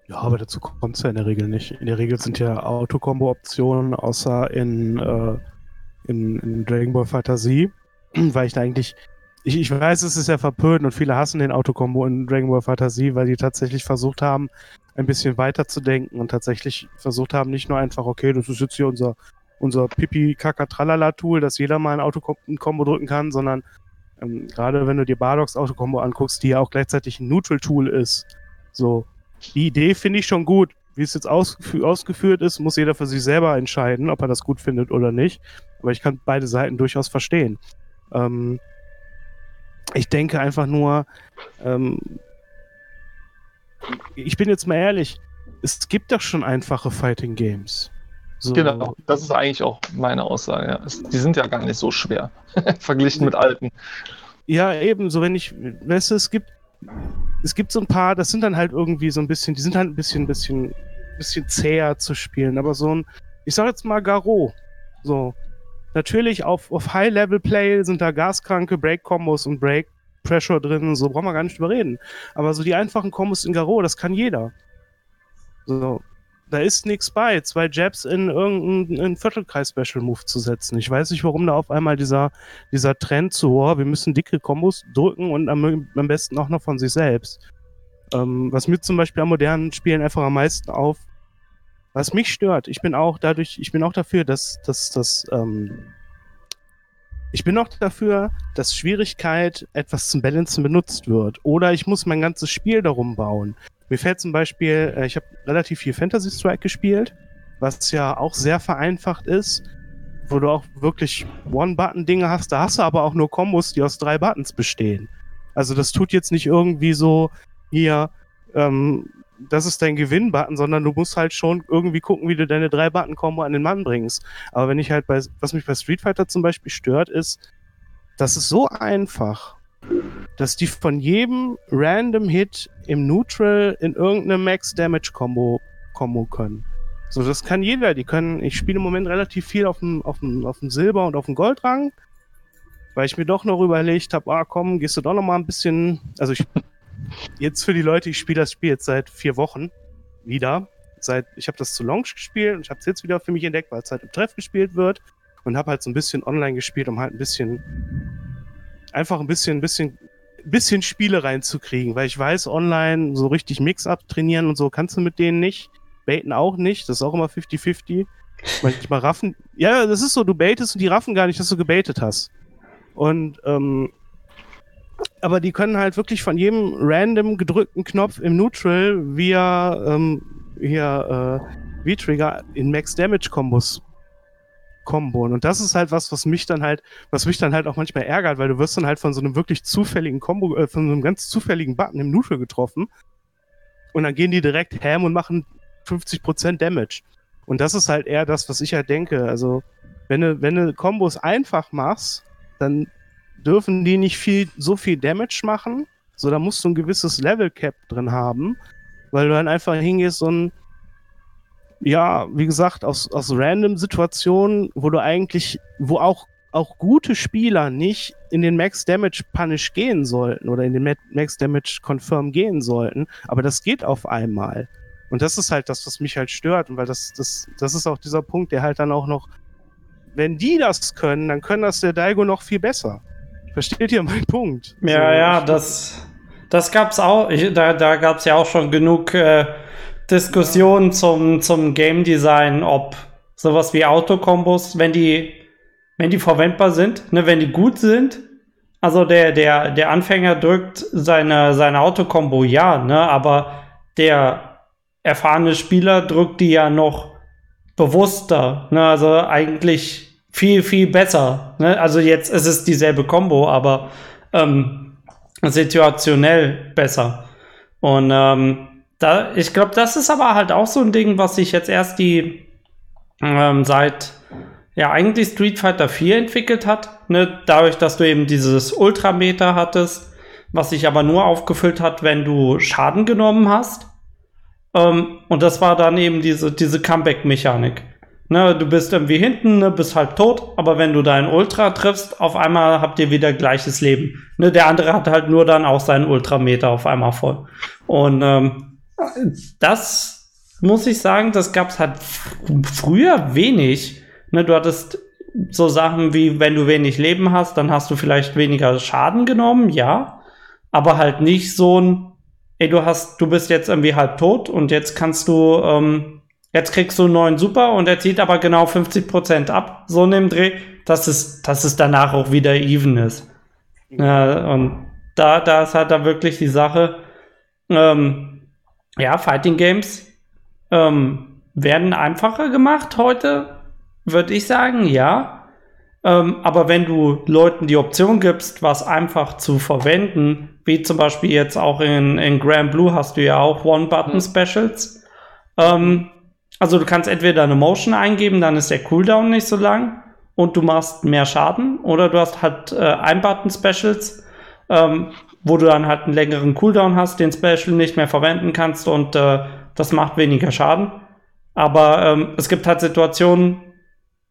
Ja, aber dazu kommt es ja in der Regel nicht. In der Regel sind ja Autokombo-Optionen, außer in äh, in, in Dragon Ball Z, weil ich da eigentlich, ich, ich weiß, es ist ja verpönt und viele hassen den Autokombo in Dragon Ball Z, weil die tatsächlich versucht haben, ein bisschen weiter zu denken und tatsächlich versucht haben, nicht nur einfach, okay, das ist jetzt hier unser, unser pipi kaka tralala tool dass jeder mal ein Autokombo drücken kann, sondern ähm, gerade wenn du dir Bardox Autokombo anguckst, die ja auch gleichzeitig ein Neutral-Tool ist, so, die Idee finde ich schon gut. Wie es jetzt ausgefü ausgeführt ist, muss jeder für sich selber entscheiden, ob er das gut findet oder nicht. Aber ich kann beide Seiten durchaus verstehen. Ähm, ich denke einfach nur, ähm, ich bin jetzt mal ehrlich, es gibt doch schon einfache Fighting Games. So. Genau, das ist eigentlich auch meine Aussage. Ja. die sind ja gar nicht so schwer, verglichen mit alten. Ja, eben, so wenn ich, weißt du, es gibt, es gibt so ein paar, das sind dann halt irgendwie so ein bisschen, die sind halt ein bisschen, bisschen, bisschen zäher zu spielen, aber so ein, ich sag jetzt mal Garo, so, Natürlich auf, auf High-Level-Play sind da gaskranke Break-Kombos und Break-Pressure drin, so brauchen wir gar nicht drüber reden. Aber so die einfachen Kombos in Garo, das kann jeder. So, da ist nichts bei, zwei Jabs in irgendeinen Viertelkreis-Special-Move zu setzen. Ich weiß nicht, warum da auf einmal dieser, dieser Trend zu, oh, wir müssen dicke Kombos drücken und am, am besten auch noch von sich selbst. Ähm, was mir zum Beispiel am modernen Spielen einfach am meisten auf, was mich stört, ich bin auch dadurch, ich bin auch dafür, dass, dass, dass ähm, ich bin auch dafür, dass Schwierigkeit etwas zum Balancen benutzt wird. Oder ich muss mein ganzes Spiel darum bauen. Mir fällt zum Beispiel, äh, ich habe relativ viel Fantasy Strike gespielt, was ja auch sehr vereinfacht ist, wo du auch wirklich One-Button-Dinge hast. Da hast du aber auch nur Kombos, die aus drei Buttons bestehen. Also das tut jetzt nicht irgendwie so, hier, ähm, das ist dein Gewinn-Button, sondern du musst halt schon irgendwie gucken, wie du deine drei Button-Kombo an den Mann bringst. Aber wenn ich halt bei, was mich bei Street Fighter zum Beispiel stört, ist, das ist so einfach, dass die von jedem random Hit im Neutral in irgendeine Max-Damage-Kombo Kombo können. So, das kann jeder. Die können, ich spiele im Moment relativ viel auf dem, auf dem, auf dem Silber- und auf dem Goldrang, weil ich mir doch noch überlegt habe, ah komm, gehst du doch noch mal ein bisschen, also ich Jetzt für die Leute, ich spiele das Spiel jetzt seit vier Wochen wieder. Seit, ich habe das zu Launch gespielt und ich habe es jetzt wieder für mich entdeckt, weil es halt im Treff gespielt wird und habe halt so ein bisschen online gespielt, um halt ein bisschen einfach ein bisschen, bisschen, bisschen Spiele reinzukriegen, weil ich weiß, online so richtig Mix-up trainieren und so kannst du mit denen nicht. Baiten auch nicht, das ist auch immer 50-50. Manchmal raffen. Ja, das ist so, du baitest und die raffen gar nicht, dass du gebaitet hast. Und ähm, aber die können halt wirklich von jedem random gedrückten Knopf im Neutral via ähm, hier äh, V-Trigger in Max Damage Kombos komboen. Und das ist halt was, was mich dann halt, was mich dann halt auch manchmal ärgert, weil du wirst dann halt von so einem wirklich zufälligen Combo, äh, von so einem ganz zufälligen Button im Neutral getroffen. Und dann gehen die direkt ham und machen 50% Damage. Und das ist halt eher das, was ich halt denke. Also, wenn du, wenn du Kombos einfach machst, dann dürfen die nicht viel, so viel Damage machen. So, da musst du ein gewisses Level Cap drin haben, weil du dann einfach hingehst und ja, wie gesagt, aus, aus random Situationen, wo du eigentlich, wo auch auch gute Spieler nicht in den Max Damage Punish gehen sollten oder in den Max Damage Confirm gehen sollten. Aber das geht auf einmal. Und das ist halt das, was mich halt stört. Und weil das, das, das ist auch dieser Punkt, der halt dann auch noch, wenn die das können, dann können das der Daigo noch viel besser. Versteht ihr meinen Punkt? Ja, so, ja, das, das gab's auch, ich, da, da gab's ja auch schon genug äh, Diskussionen ja. zum, zum Game Design, ob sowas wie Autokombos, wenn die wenn die verwendbar sind, ne, wenn die gut sind. Also der, der, der Anfänger drückt seine, seine Autokombo ja, ne, aber der erfahrene Spieler drückt die ja noch bewusster, ne, also eigentlich viel, viel besser. Ne? Also jetzt ist es dieselbe Combo, aber ähm, situationell besser. Und ähm, da, ich glaube, das ist aber halt auch so ein Ding, was sich jetzt erst die ähm, seit ja eigentlich Street Fighter 4 entwickelt hat, ne? dadurch, dass du eben dieses Ultrameter hattest, was sich aber nur aufgefüllt hat, wenn du Schaden genommen hast. Ähm, und das war dann eben diese, diese Comeback-Mechanik. Ne, du bist irgendwie hinten, ne, bist halb tot, aber wenn du deinen Ultra triffst, auf einmal habt ihr wieder gleiches Leben. Ne, der andere hat halt nur dann auch seinen Ultrameter auf einmal voll. Und ähm, das muss ich sagen, das gab's halt früher wenig. Ne, du hattest so Sachen wie, wenn du wenig Leben hast, dann hast du vielleicht weniger Schaden genommen, ja. Aber halt nicht so ein, ey, du hast, du bist jetzt irgendwie halb tot und jetzt kannst du, ähm, jetzt kriegst du einen neuen Super und er zieht aber genau 50% ab, so in dem Dreh, dass es, dass es danach auch wieder even ist. Ja, und da, da ist halt da wirklich die Sache, ähm, ja, Fighting Games ähm, werden einfacher gemacht heute, würde ich sagen, ja. Ähm, aber wenn du Leuten die Option gibst, was einfach zu verwenden, wie zum Beispiel jetzt auch in, in Grand Blue hast du ja auch One-Button-Specials. Ähm, also du kannst entweder eine Motion eingeben, dann ist der Cooldown nicht so lang und du machst mehr Schaden, oder du hast halt äh, Ein-Button-Specials, ähm, wo du dann halt einen längeren Cooldown hast, den Special nicht mehr verwenden kannst und äh, das macht weniger Schaden. Aber ähm, es gibt halt Situationen,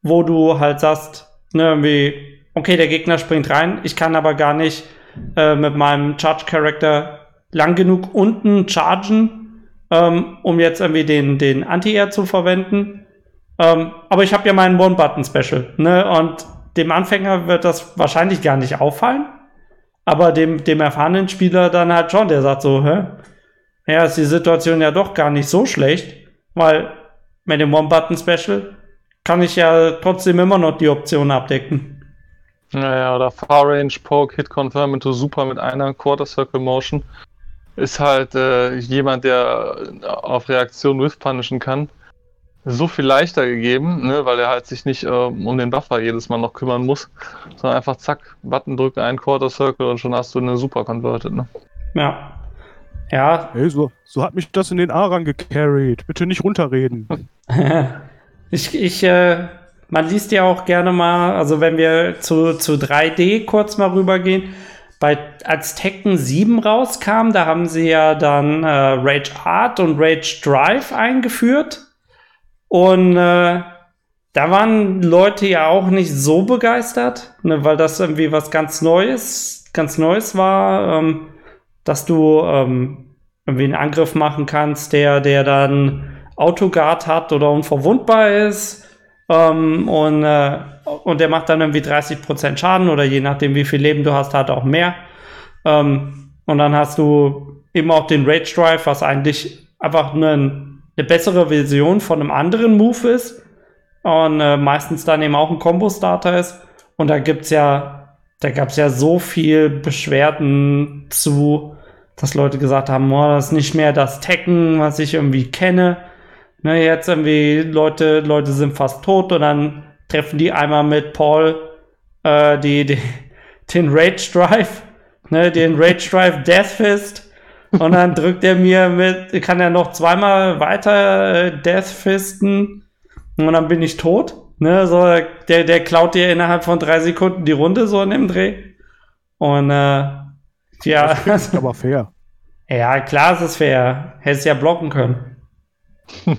wo du halt sagst, ne, irgendwie, okay, der Gegner springt rein, ich kann aber gar nicht äh, mit meinem Charge-Character lang genug unten chargen, ähm, um jetzt irgendwie den, den Anti-Air zu verwenden. Ähm, aber ich habe ja meinen One-Button-Special, ne, und dem Anfänger wird das wahrscheinlich gar nicht auffallen, aber dem, dem erfahrenen Spieler dann halt schon, der sagt so, hä, ja, ist die Situation ja doch gar nicht so schlecht, weil mit dem One-Button-Special kann ich ja trotzdem immer noch die Option abdecken. Naja, oder Far Range Poke Hit Confirm into Super mit einer Quarter Circle Motion ist halt äh, jemand, der auf Reaktion with punishen kann. So viel leichter gegeben, ne, weil er halt sich nicht äh, um den Buffer jedes Mal noch kümmern muss, sondern einfach zack, Button drücken, einen Quarter Circle und schon hast du eine Super converted. Ne? Ja. Ja. Hey, so, so hat mich das in den A gecarried. Bitte nicht runterreden. Ich, ich äh, man liest ja auch gerne mal, also wenn wir zu, zu 3D kurz mal rübergehen, bei, als Tekken 7 rauskam, da haben sie ja dann äh, Rage Art und Rage Drive eingeführt. Und äh, da waren Leute ja auch nicht so begeistert, ne, weil das irgendwie was ganz Neues, ganz Neues war, ähm, dass du ähm, irgendwie einen Angriff machen kannst, der, der dann Autoguard hat oder unverwundbar ist. Ähm, und, äh, und der macht dann irgendwie 30% Schaden oder je nachdem, wie viel Leben du hast, hat auch mehr. Ähm, und dann hast du eben auch den Rage Drive, was eigentlich einfach eine, eine bessere Version von einem anderen Move ist. Und äh, meistens dann eben auch ein Combo-Starter ist. Und da gibt's ja, da gab's ja so viel Beschwerden zu, dass Leute gesagt haben, oh, das ist nicht mehr das Tekken, was ich irgendwie kenne. Ne, jetzt irgendwie Leute, Leute sind fast tot und dann treffen die einmal mit Paul äh, die, die, den Rage Drive, ne, den Rage Drive Death Fist. Und dann drückt er mir mit, kann er noch zweimal weiter äh, Death Fisten und dann bin ich tot. Ne, so, der, der klaut dir innerhalb von drei Sekunden die Runde so in dem Dreh. Und äh, ja. Das ist aber fair. Ja, klar ist es fair. Hättest ja blocken können.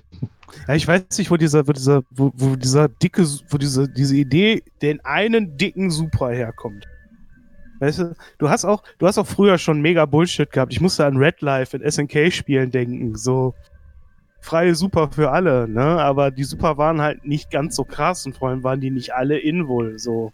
Ja, ich weiß nicht, wo dieser, wo dieser, wo, wo dieser dicke, wo diese, diese Idee, den einen dicken Super herkommt. Weißt du, du hast auch, du hast auch früher schon mega Bullshit gehabt. Ich musste an Red Life in SNK-Spielen denken. So freie Super für alle, ne? Aber die Super waren halt nicht ganz so krass und vor allem waren die nicht alle Invul, so.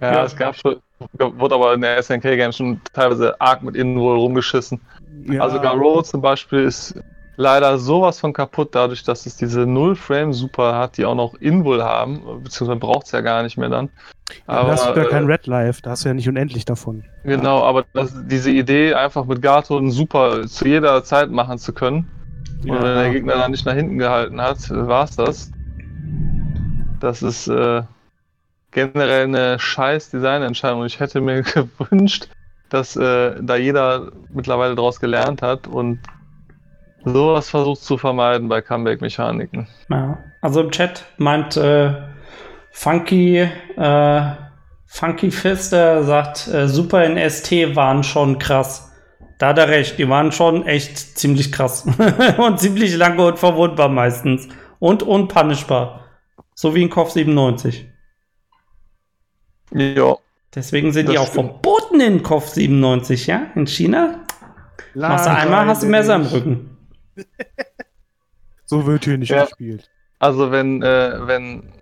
Ja, ja, es gab schon, wurde aber in der SNK Games schon teilweise arg mit Invul rumgeschissen. Ja. Also Garo zum Beispiel ist leider sowas von kaputt, dadurch, dass es diese Null-Frame-Super hat, die auch noch Invul haben, beziehungsweise braucht es ja gar nicht mehr dann. Ja, aber, da hast du ja kein äh, Red Life, da hast du ja nicht unendlich davon. Genau, aber das, diese Idee, einfach mit Gato einen Super zu jeder Zeit machen zu können, ja. und wenn der Gegner dann nicht nach hinten gehalten hat, war es das. Das ist äh, generell eine scheiß Designentscheidung. Ich hätte mir gewünscht, dass äh, da jeder mittlerweile daraus gelernt hat und sowas versucht zu vermeiden bei Comeback-Mechaniken. Ja, also im Chat meint äh, Funky, äh, Funky Fister sagt, äh, Super in ST waren schon krass. Da hat er recht, die waren schon echt ziemlich krass. und ziemlich lange und verwundbar meistens. Und unpunishbar. So wie in KOF 97. Ja. Deswegen sind die auch stimmt. verboten in KOF 97, ja? In China? Lang Machst du einmal, hast du Messer im Rücken. so wird hier nicht ja. gespielt. Also wenn, äh, wenn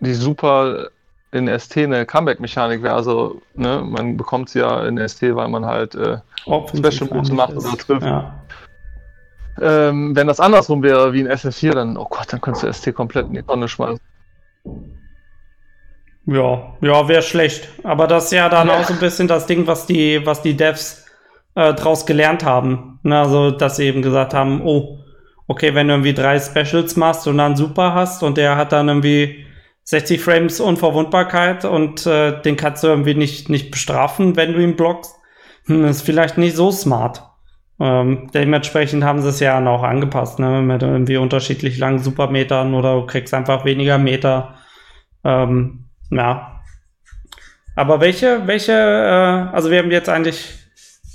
die Super in ST eine Comeback-Mechanik wäre, also ne, man bekommt sie ja in ST, weil man halt äh, Special Moves macht ist. oder trifft. Ja. Ähm, wenn das andersrum wäre wie in SF4, dann, oh Gott, dann könntest du ST komplett in die Tonne schmeißen. Ja, ja, wäre schlecht. Aber das ist ja dann ja. auch so ein bisschen das Ding, was die, was die Devs äh, draus gelernt haben. Ne, also, dass sie eben gesagt haben, oh, okay, wenn du irgendwie drei Specials machst und dann Super hast und der hat dann irgendwie 60 Frames Unverwundbarkeit und äh, den kannst du irgendwie nicht, nicht bestrafen, wenn du ihn blockst, hm, ist vielleicht nicht so smart. Ähm, dementsprechend haben sie es ja auch angepasst, ne, mit irgendwie unterschiedlich langen Supermetern oder du kriegst einfach weniger Meter. Ähm, ja. Aber welche, welche, äh, also wir haben jetzt eigentlich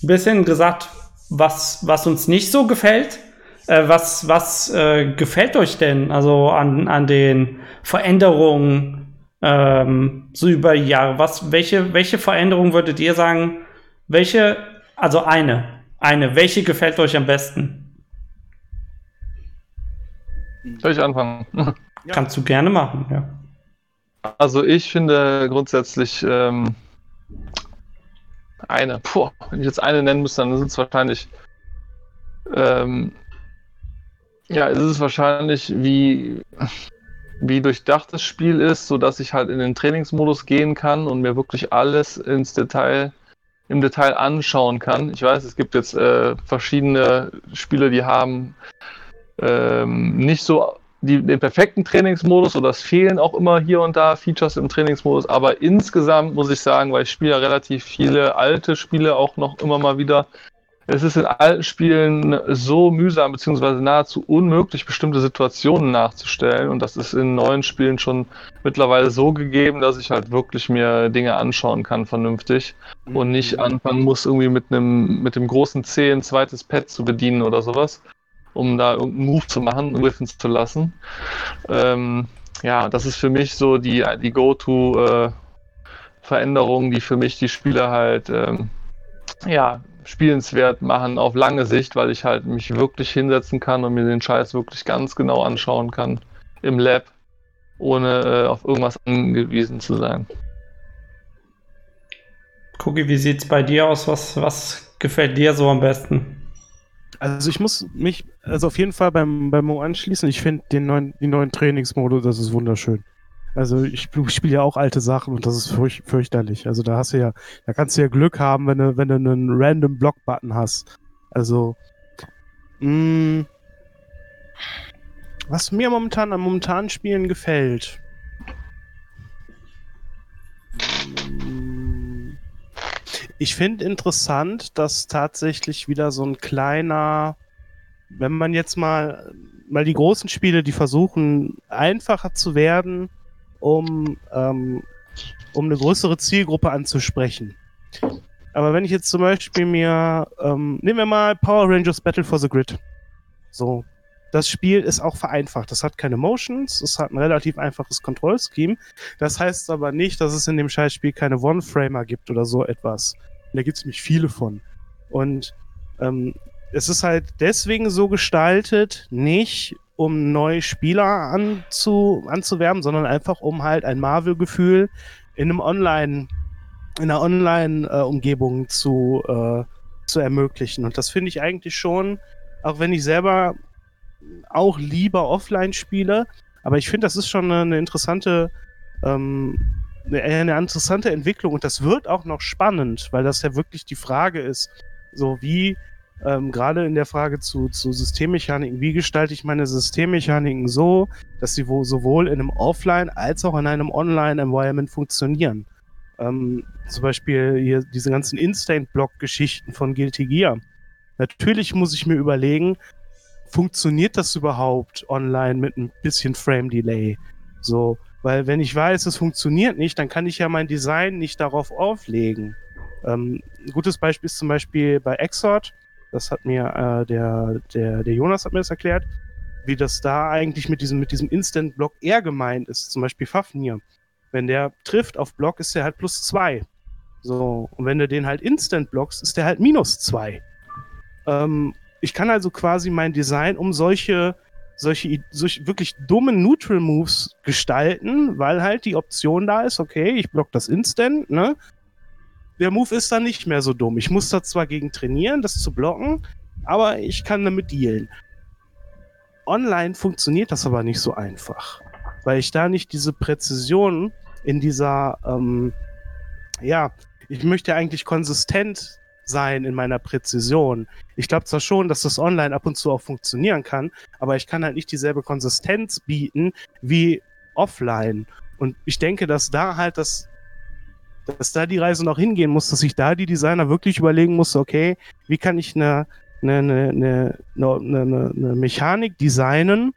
ein bisschen gesagt, was, was uns nicht so gefällt. Äh, was was äh, gefällt euch denn also an, an den Veränderungen ähm, so über Jahre? Was, welche, welche Veränderung würdet ihr sagen? Welche, also eine, eine, welche gefällt euch am besten? Soll ich anfangen? Kannst du gerne machen, ja. Also ich finde grundsätzlich ähm, eine. Puh, wenn ich jetzt eine nennen müsste, dann sind es wahrscheinlich. Ähm, ja, es ist wahrscheinlich, wie, wie durchdacht das Spiel ist, sodass ich halt in den Trainingsmodus gehen kann und mir wirklich alles ins Detail, im Detail anschauen kann. Ich weiß, es gibt jetzt äh, verschiedene Spiele, die haben ähm, nicht so die, den perfekten Trainingsmodus oder es fehlen auch immer hier und da Features im Trainingsmodus, aber insgesamt muss ich sagen, weil ich spiele ja relativ viele alte Spiele auch noch immer mal wieder, es ist in alten Spielen so mühsam beziehungsweise nahezu unmöglich, bestimmte Situationen nachzustellen und das ist in neuen Spielen schon mittlerweile so gegeben, dass ich halt wirklich mir Dinge anschauen kann vernünftig und nicht mhm. anfangen muss, irgendwie mit einem mit dem großen C ein zweites Pad zu bedienen oder sowas um da irgendeinen Move zu machen, riffen zu lassen. Ähm, ja, das ist für mich so die, die Go-To-Veränderung, äh, die für mich die Spieler halt ähm, ja, spielenswert machen auf lange Sicht, weil ich halt mich wirklich hinsetzen kann und mir den Scheiß wirklich ganz genau anschauen kann im Lab, ohne äh, auf irgendwas angewiesen zu sein. Cookie, wie sieht's bei dir aus? Was, was gefällt dir so am besten? Also ich muss mich also auf jeden Fall beim, beim Mo anschließen. Ich finde den neuen, die neuen Trainingsmodus, das ist wunderschön. Also ich, ich spiele ja auch alte Sachen und das ist fürch, fürchterlich. Also da hast du ja, da kannst du ja Glück haben, wenn du, wenn du einen random Block-Button hast. Also, mh, mm, was mir momentan am momentanen Spielen gefällt. Ich finde interessant, dass tatsächlich wieder so ein kleiner, wenn man jetzt mal, mal die großen Spiele, die versuchen einfacher zu werden, um, ähm, um eine größere Zielgruppe anzusprechen. Aber wenn ich jetzt zum Beispiel mir, ähm, nehmen wir mal Power Rangers Battle for the Grid. So. das Spiel ist auch vereinfacht. Das hat keine Motions, es hat ein relativ einfaches Kontrollscheme. Das heißt aber nicht, dass es in dem Scheißspiel keine One-Framer gibt oder so etwas. Da gibt es nämlich viele von. Und ähm, es ist halt deswegen so gestaltet, nicht um neue Spieler anzu, anzuwerben, sondern einfach um halt ein Marvel-Gefühl in einem Online, in einer Online-Umgebung zu, äh, zu ermöglichen. Und das finde ich eigentlich schon, auch wenn ich selber auch lieber offline spiele, aber ich finde, das ist schon eine, eine interessante, ähm, eine, eine interessante Entwicklung und das wird auch noch spannend, weil das ja wirklich die Frage ist, so wie ähm, gerade in der Frage zu, zu Systemmechaniken, wie gestalte ich meine Systemmechaniken so, dass sie sowohl in einem Offline- als auch in einem Online-Environment funktionieren. Ähm, zum Beispiel hier diese ganzen Instant-Block-Geschichten von Guilty Gear. Natürlich muss ich mir überlegen, funktioniert das überhaupt online mit ein bisschen Frame-Delay? So, weil wenn ich weiß, es funktioniert nicht, dann kann ich ja mein Design nicht darauf auflegen. Ähm, ein gutes Beispiel ist zum Beispiel bei Exort. Das hat mir äh, der, der, der Jonas hat mir das erklärt, wie das da eigentlich mit diesem, mit diesem Instant-Block eher gemeint ist. Zum Beispiel Fafnir. Wenn der trifft auf Block, ist der halt plus zwei. So, und wenn du den halt instant blockst, ist der halt minus zwei. Ähm, ich kann also quasi mein Design um solche, solche, solche wirklich dummen Neutral Moves gestalten, weil halt die Option da ist, okay, ich block das Instant, ne? Der Move ist dann nicht mehr so dumm. Ich muss da zwar gegen trainieren, das zu blocken, aber ich kann damit dealen. Online funktioniert das aber nicht so einfach, weil ich da nicht diese Präzision in dieser, ähm, ja, ich möchte eigentlich konsistent sein in meiner Präzision. Ich glaube zwar schon, dass das online ab und zu auch funktionieren kann, aber ich kann halt nicht dieselbe Konsistenz bieten wie offline. Und ich denke, dass da halt das, dass da die Reise noch hingehen muss, dass sich da die Designer wirklich überlegen muss, okay, wie kann ich eine, eine, eine, eine, eine, Mechanik designen,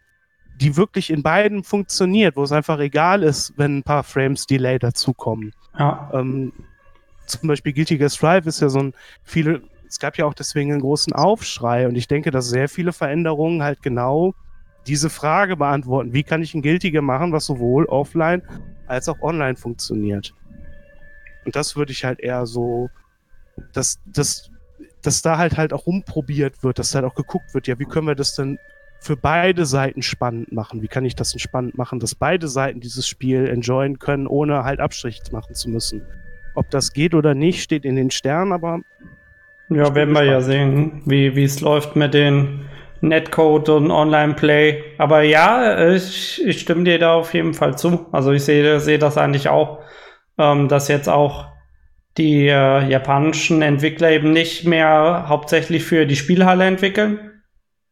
die wirklich in beiden funktioniert, wo es einfach egal ist, wenn ein paar Frames Delay dazukommen. Ja. Ähm, zum Beispiel Guilty Gear Strive ist ja so ein viele, es gab ja auch deswegen einen großen Aufschrei und ich denke, dass sehr viele Veränderungen halt genau diese Frage beantworten. Wie kann ich ein Guilty Gear machen, was sowohl offline als auch online funktioniert? Und das würde ich halt eher so, dass, dass, dass da halt halt auch rumprobiert wird, dass halt auch geguckt wird, ja, wie können wir das denn für beide Seiten spannend machen? Wie kann ich das denn spannend machen, dass beide Seiten dieses Spiel enjoyen können, ohne halt Abstrich machen zu müssen? Ob das geht oder nicht, steht in den Sternen, aber. Ja, werden wir ja sehen, wie es läuft mit den Netcode und Online-Play. Aber ja, ich, ich stimme dir da auf jeden Fall zu. Also ich sehe seh das eigentlich auch, ähm, dass jetzt auch die äh, japanischen Entwickler eben nicht mehr hauptsächlich für die Spielhalle entwickeln,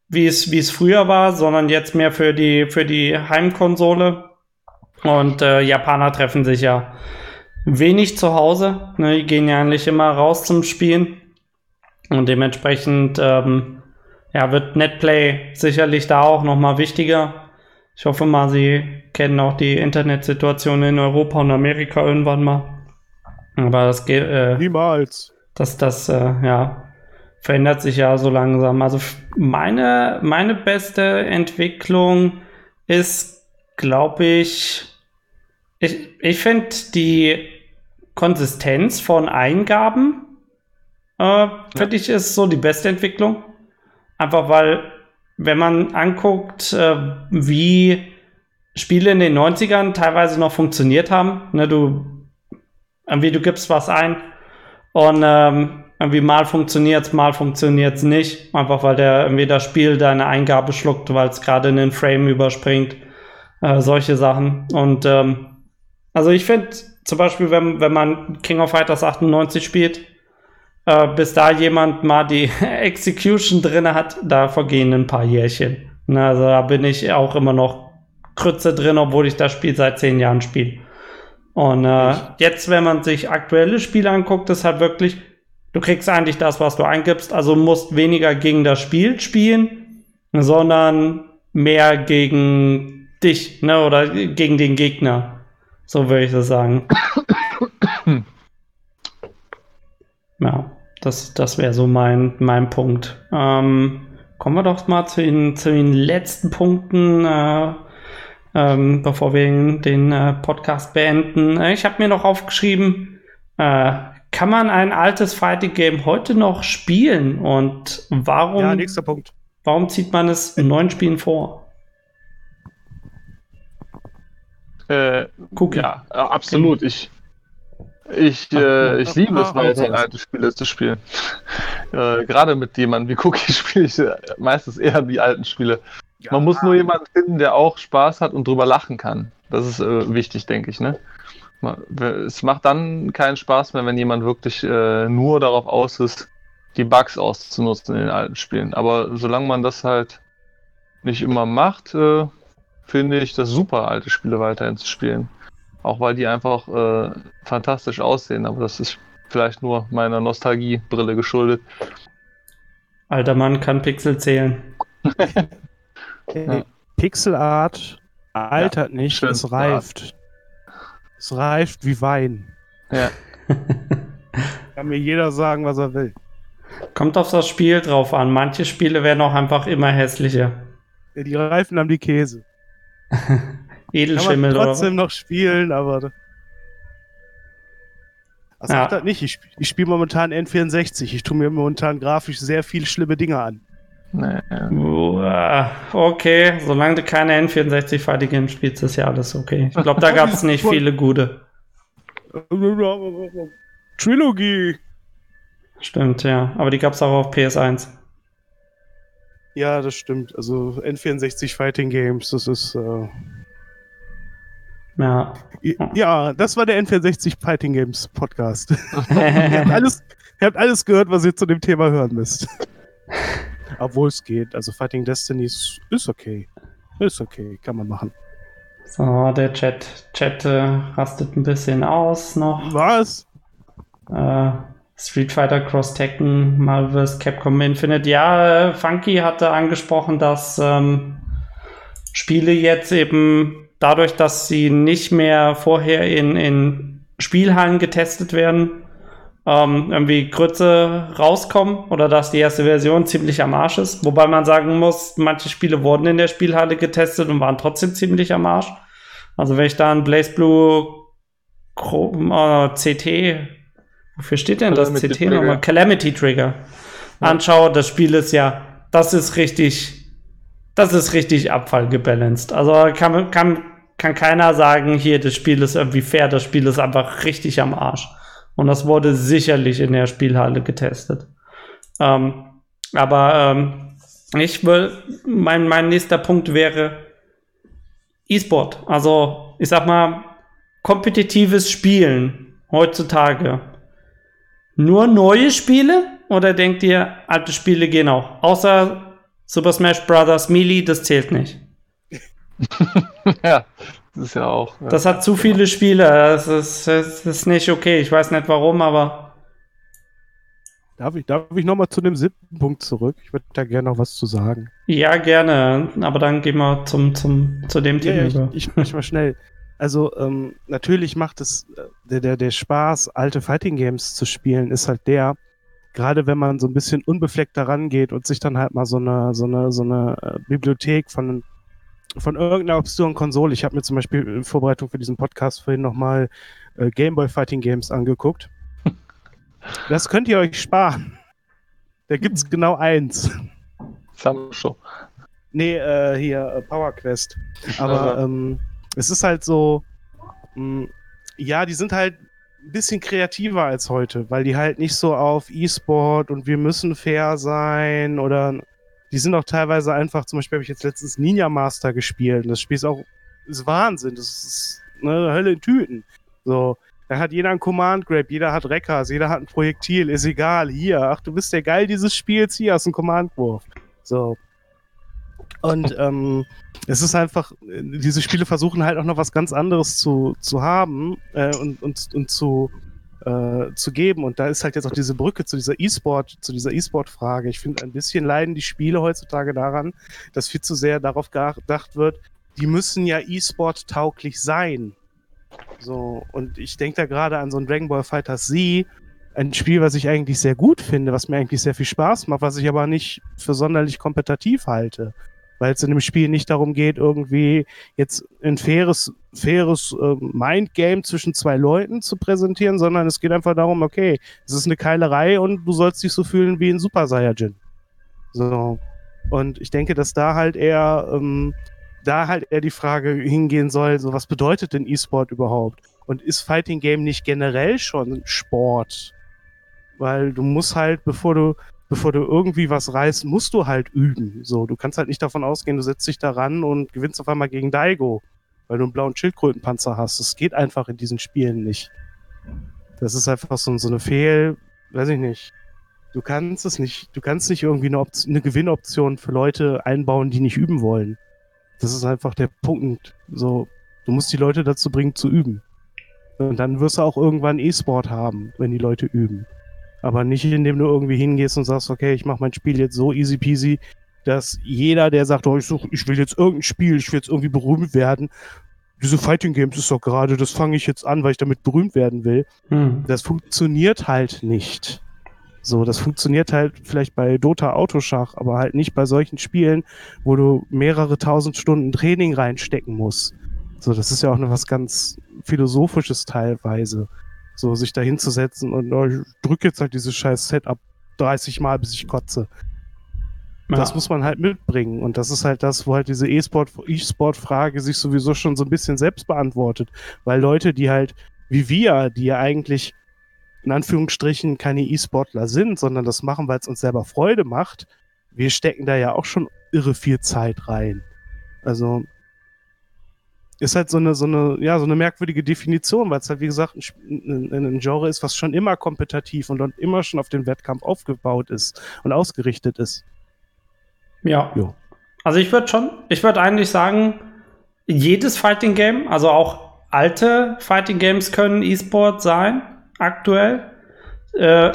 wie es wie es früher war, sondern jetzt mehr für die für die Heimkonsole. Und äh, Japaner treffen sich ja wenig zu Hause. Ne, die gehen ja eigentlich immer raus zum Spielen. Und dementsprechend ähm, ja, wird Netplay sicherlich da auch nochmal wichtiger. Ich hoffe mal, Sie kennen auch die Internetsituation in Europa und Amerika irgendwann mal. Aber das geht. Äh, Niemals. Das, das, äh, ja, verändert sich ja so langsam. Also meine, meine beste Entwicklung ist, glaube ich, ich, ich finde die Konsistenz von Eingaben, äh, finde ja. ich, ist so die beste Entwicklung. Einfach weil, wenn man anguckt, äh, wie Spiele in den 90ern teilweise noch funktioniert haben, ne, du, irgendwie du gibst was ein und ähm, irgendwie mal funktioniert es, mal funktioniert es nicht. Einfach weil der irgendwie das Spiel deine Eingabe schluckt, weil es gerade in den Frame überspringt. Äh, solche Sachen. Und ähm, also ich finde zum Beispiel, wenn, wenn man King of Fighters 98 spielt, äh, bis da jemand mal die Execution drin hat, da vergehen ein paar Jährchen. Na, also da bin ich auch immer noch Krütze drin, obwohl ich das Spiel seit zehn Jahren spiele. Und äh, jetzt, wenn man sich aktuelle Spiele anguckt, ist halt wirklich, du kriegst eigentlich das, was du eingibst, also musst weniger gegen das Spiel spielen, sondern mehr gegen dich, ne, oder gegen den Gegner. So würde ich das sagen. ja, das, das wäre so mein, mein Punkt. Ähm, kommen wir doch mal zu den, zu den letzten Punkten, äh, ähm, bevor wir den äh, Podcast beenden. Äh, ich habe mir noch aufgeschrieben, äh, kann man ein altes Fighting Game heute noch spielen und warum? Ja, nächster Punkt. Warum zieht man es in neuen Spielen vor? Äh, Cookie. Ja, absolut. Ich, ich, äh, ich liebe es, weiterhin alte Spiele zu spielen. äh, Gerade mit jemandem wie Cookie spiele ich äh, meistens eher die alten Spiele. Ja. Man muss nur jemanden finden, der auch Spaß hat und drüber lachen kann. Das ist äh, wichtig, denke ich. Ne? Es macht dann keinen Spaß mehr, wenn jemand wirklich äh, nur darauf aus ist, die Bugs auszunutzen in den alten Spielen. Aber solange man das halt nicht immer macht, äh, finde ich das super, alte Spiele weiterhin zu spielen. Auch weil die einfach äh, fantastisch aussehen, aber das ist vielleicht nur meiner Nostalgiebrille geschuldet. Alter Mann kann Pixel zählen. ja. Pixelart altert ja, nicht, es reift. Art. Es reift wie Wein. Ja. kann mir jeder sagen, was er will. Kommt auf das Spiel drauf an. Manche Spiele werden auch einfach immer hässlicher. Ja, die reifen dann wie Käse. Edelschimmel Kann man trotzdem noch spielen, aber. Das ja. das nicht. Ich, ich spiele momentan N64. Ich tue mir momentan grafisch sehr viele schlimme Dinge an. Naja. Okay, solange du keine N64 Fighting Games spielst, ist ja alles okay. Ich glaube, da gab es nicht viele gute. Trilogie. Stimmt, ja. Aber die gab es auch auf PS1. Ja, das stimmt. Also N64 Fighting Games, das ist. Äh ja. Ja, das war der N64 Fighting Games Podcast. ihr, habt alles, ihr habt alles gehört, was ihr zu dem Thema hören müsst. Obwohl es geht. Also Fighting Destiny ist, ist okay. Ist okay, kann man machen. So, der Chat, Chat äh, rastet ein bisschen aus noch. Was? Äh, Street Fighter Cross Tekken, Marvel vs. Capcom Infinite. Ja, äh, Funky hatte angesprochen, dass ähm, Spiele jetzt eben dadurch, dass sie nicht mehr vorher in, in Spielhallen getestet werden, ähm, irgendwie Grütze rauskommen oder dass die erste Version ziemlich am Arsch ist. Wobei man sagen muss, manche Spiele wurden in der Spielhalle getestet und waren trotzdem ziemlich am Arsch. Also wenn ich da ein Blaze Blue Chrome, äh, CT Wofür steht denn das CT nochmal? Calamity Trigger. Ja. Anschaue, das Spiel ist ja, das ist richtig, das ist richtig abfallgebalanced. Also kann, kann, kann keiner sagen, hier, das Spiel ist irgendwie fair, das Spiel ist einfach richtig am Arsch. Und das wurde sicherlich in der Spielhalle getestet. Ähm, aber ähm, ich will, mein, mein nächster Punkt wäre E-Sport. Also, ich sag mal, kompetitives Spielen heutzutage nur neue Spiele oder denkt ihr, alte Spiele gehen auch? Außer Super Smash Bros. Melee, das zählt nicht. ja, das ist ja auch. Ja. Das hat zu viele Spiele. Das ist, das ist nicht okay. Ich weiß nicht warum, aber. Darf ich, darf ich nochmal zu dem siebten Punkt zurück? Ich würde da gerne noch was zu sagen. Ja, gerne. Aber dann gehen wir zum, zum, zu dem Thema. Ja, ich, ich, ich mal schnell. Also ähm, natürlich macht es äh, der, der, der Spaß, alte Fighting Games zu spielen, ist halt der, gerade wenn man so ein bisschen unbefleckt daran geht und sich dann halt mal so eine, so eine, so eine äh, Bibliothek von, von irgendeiner obskuren Konsole, ich habe mir zum Beispiel in Vorbereitung für diesen Podcast vorhin nochmal äh, Gameboy Fighting Games angeguckt. Das könnt ihr euch sparen. Da gibt's genau eins. Samsung. Nee, äh, hier, äh, Power Quest. Aber, ähm, es ist halt so, mh, hm, ja, die sind halt ein bisschen kreativer als heute, weil die halt nicht so auf E-Sport und wir müssen fair sein oder die sind auch teilweise einfach, zum Beispiel habe ich jetzt letztens Ninja Master gespielt und das Spiel ist auch, ist Wahnsinn, das ist eine Hölle in Tüten. So, da hat jeder ein Command Grab, jeder hat Reckers, jeder hat ein Projektil, ist egal, hier, ach, du bist der Geil dieses Spiels, hier hast du einen Command Wurf. So, und ähm, es ist einfach, diese Spiele versuchen halt auch noch was ganz anderes zu, zu haben äh, und, und, und zu, äh, zu geben. Und da ist halt jetzt auch diese Brücke zu dieser E-Sport, zu dieser E-Sport-Frage. Ich finde, ein bisschen leiden die Spiele heutzutage daran, dass viel zu sehr darauf gedacht wird, die müssen ja E-Sport tauglich sein. So, und ich denke da gerade an so ein Dragon Ball Fighter Z, ein Spiel, was ich eigentlich sehr gut finde, was mir eigentlich sehr viel Spaß macht, was ich aber nicht für sonderlich kompetitiv halte. Weil es in dem Spiel nicht darum geht, irgendwie jetzt ein faires, faires äh, Mindgame zwischen zwei Leuten zu präsentieren, sondern es geht einfach darum, okay, es ist eine Keilerei und du sollst dich so fühlen wie ein Super Saiyajin. So. Und ich denke, dass da halt eher, ähm, da halt eher die Frage hingehen soll, so was bedeutet denn E-Sport überhaupt? Und ist Fighting Game nicht generell schon Sport? Weil du musst halt, bevor du, bevor du irgendwie was reißt, musst du halt üben. So, du kannst halt nicht davon ausgehen, du setzt dich da ran und gewinnst auf einmal gegen Daigo, weil du einen blauen Schildkrötenpanzer hast. Das geht einfach in diesen Spielen nicht. Das ist einfach so, so eine Fehl, weiß ich nicht. Du kannst es nicht, du kannst nicht irgendwie eine, eine Gewinnoption für Leute einbauen, die nicht üben wollen. Das ist einfach der Punkt. So, du musst die Leute dazu bringen, zu üben. Und dann wirst du auch irgendwann E-Sport haben, wenn die Leute üben. Aber nicht, indem du irgendwie hingehst und sagst, okay, ich mache mein Spiel jetzt so easy peasy, dass jeder, der sagt, oh, ich, such, ich will jetzt irgendein Spiel, ich will jetzt irgendwie berühmt werden, diese Fighting Games ist doch gerade, das fange ich jetzt an, weil ich damit berühmt werden will. Hm. Das funktioniert halt nicht. So, das funktioniert halt vielleicht bei Dota Autoschach, aber halt nicht bei solchen Spielen, wo du mehrere tausend Stunden Training reinstecken musst. So, das ist ja auch noch was ganz Philosophisches teilweise. So, sich da hinzusetzen und oh, ich drücke jetzt halt dieses scheiß Setup 30 Mal, bis ich kotze. Ja. Das muss man halt mitbringen. Und das ist halt das, wo halt diese E-Sport-Frage sich sowieso schon so ein bisschen selbst beantwortet. Weil Leute, die halt, wie wir, die ja eigentlich in Anführungsstrichen keine E-Sportler sind, sondern das machen, weil es uns selber Freude macht, wir stecken da ja auch schon irre viel Zeit rein. Also ist halt so eine, so eine, ja, so eine merkwürdige Definition, weil es halt, wie gesagt, ein, ein, ein, Genre ist, was schon immer kompetitiv und, und immer schon auf den Wettkampf aufgebaut ist und ausgerichtet ist. Ja. Jo. Also ich würde schon, ich würde eigentlich sagen, jedes Fighting Game, also auch alte Fighting Games können E-Sport sein aktuell. Äh,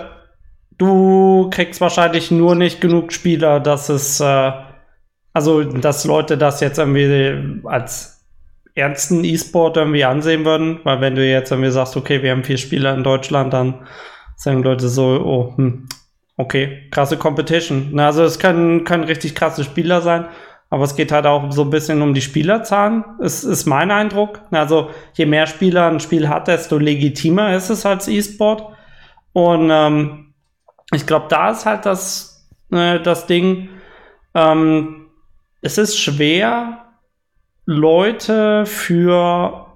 du kriegst wahrscheinlich nur nicht genug Spieler, dass es, äh, also dass Leute das jetzt irgendwie als ernsten E-Sport irgendwie ansehen würden, weil wenn du jetzt irgendwie sagst, okay, wir haben vier Spieler in Deutschland, dann sagen Leute so, oh, hm, okay, krasse Competition. Also es können, können richtig krasse Spieler sein, aber es geht halt auch so ein bisschen um die Spielerzahlen, ist, ist mein Eindruck. Also je mehr Spieler ein Spiel hat, desto legitimer ist es als E-Sport. Und ähm, ich glaube, da ist halt das, äh, das Ding, ähm, es ist schwer, Leute für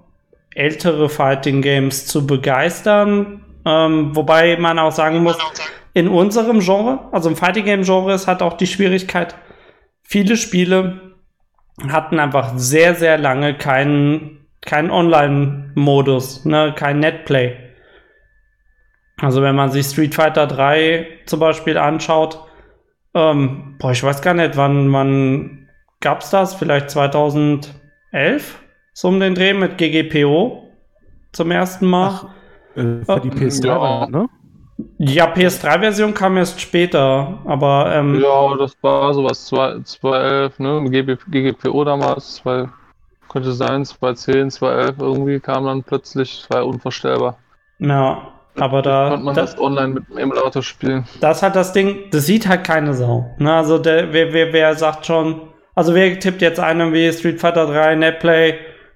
ältere Fighting Games zu begeistern. Ähm, wobei man auch sagen muss, in unserem Genre, also im Fighting Game Genre, ist halt auch die Schwierigkeit, viele Spiele hatten einfach sehr, sehr lange keinen, keinen Online-Modus, ne, kein Netplay. Also wenn man sich Street Fighter 3 zum Beispiel anschaut, ähm, boah, ich weiß gar nicht, wann, wann gab's das? Vielleicht 2011? So um den Dreh mit GGPO zum ersten Mal. Ach, äh, für die PS3, ja. ne? Ja, PS3-Version kam erst später, aber. Ähm, ja, das war sowas 2011, ne? GGPO damals, 2, könnte sein, 2010, 2011 irgendwie kam dann plötzlich, war unvorstellbar. Ja, aber da. Konnte man das, das, online mit dem Emulator spielen. Das ist halt das Ding, das sieht halt keine Sau. Ne? Also, der, wer, wer, wer sagt schon, also wer tippt jetzt einen wie Street Fighter 3, Netplay,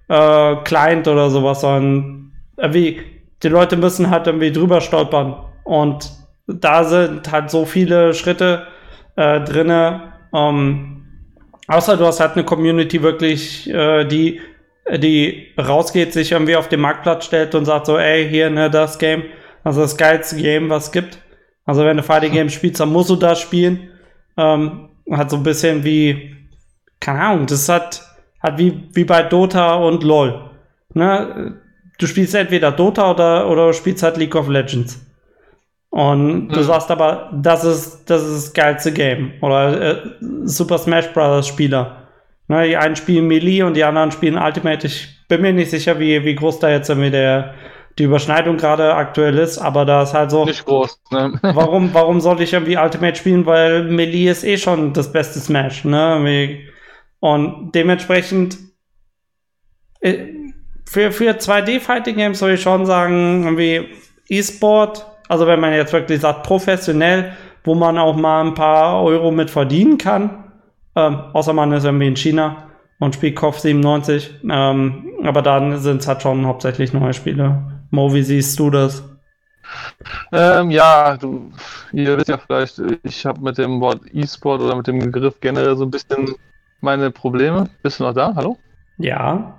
äh, Client oder sowas, sondern äh, wie, die Leute müssen halt irgendwie drüber stolpern und da sind halt so viele Schritte äh, drinne. Ähm, außer du hast halt eine Community wirklich, äh, die, die rausgeht, sich irgendwie auf den Marktplatz stellt und sagt so, ey, hier, ne, das Game, also das geilste Game, was es gibt. Also wenn du Fighting Games spielst, dann musst du das spielen. Ähm, hat so ein bisschen wie, keine Ahnung, das hat, hat wie, wie bei Dota und LOL. Ne? Du spielst entweder Dota oder, oder du spielst halt League of Legends. Und du sagst aber, das ist, das ist das geilste Game. Oder äh, Super Smash Bros. Spieler. Ne, die einen spielen Melee und die anderen spielen Ultimate. Ich bin mir nicht sicher, wie, wie groß da jetzt irgendwie der, die Überschneidung gerade aktuell ist, aber da ist halt so. Nicht groß, ne? warum, warum soll ich irgendwie Ultimate spielen? Weil Melee ist eh schon das beste Smash, ne? Und dementsprechend äh, für, für 2D-Fighting Games soll ich schon sagen, irgendwie E-Sport also wenn man jetzt wirklich sagt, professionell, wo man auch mal ein paar Euro mit verdienen kann, ähm, außer man ist irgendwie in China und spielt KOF 97, ähm, aber dann sind es halt schon hauptsächlich neue Spiele. Mo, wie siehst du das? Ähm, ja, du, ihr wisst ja vielleicht, ich habe mit dem Wort E-Sport oder mit dem Begriff generell so ein bisschen meine Probleme. Bist du noch da? Hallo? Ja.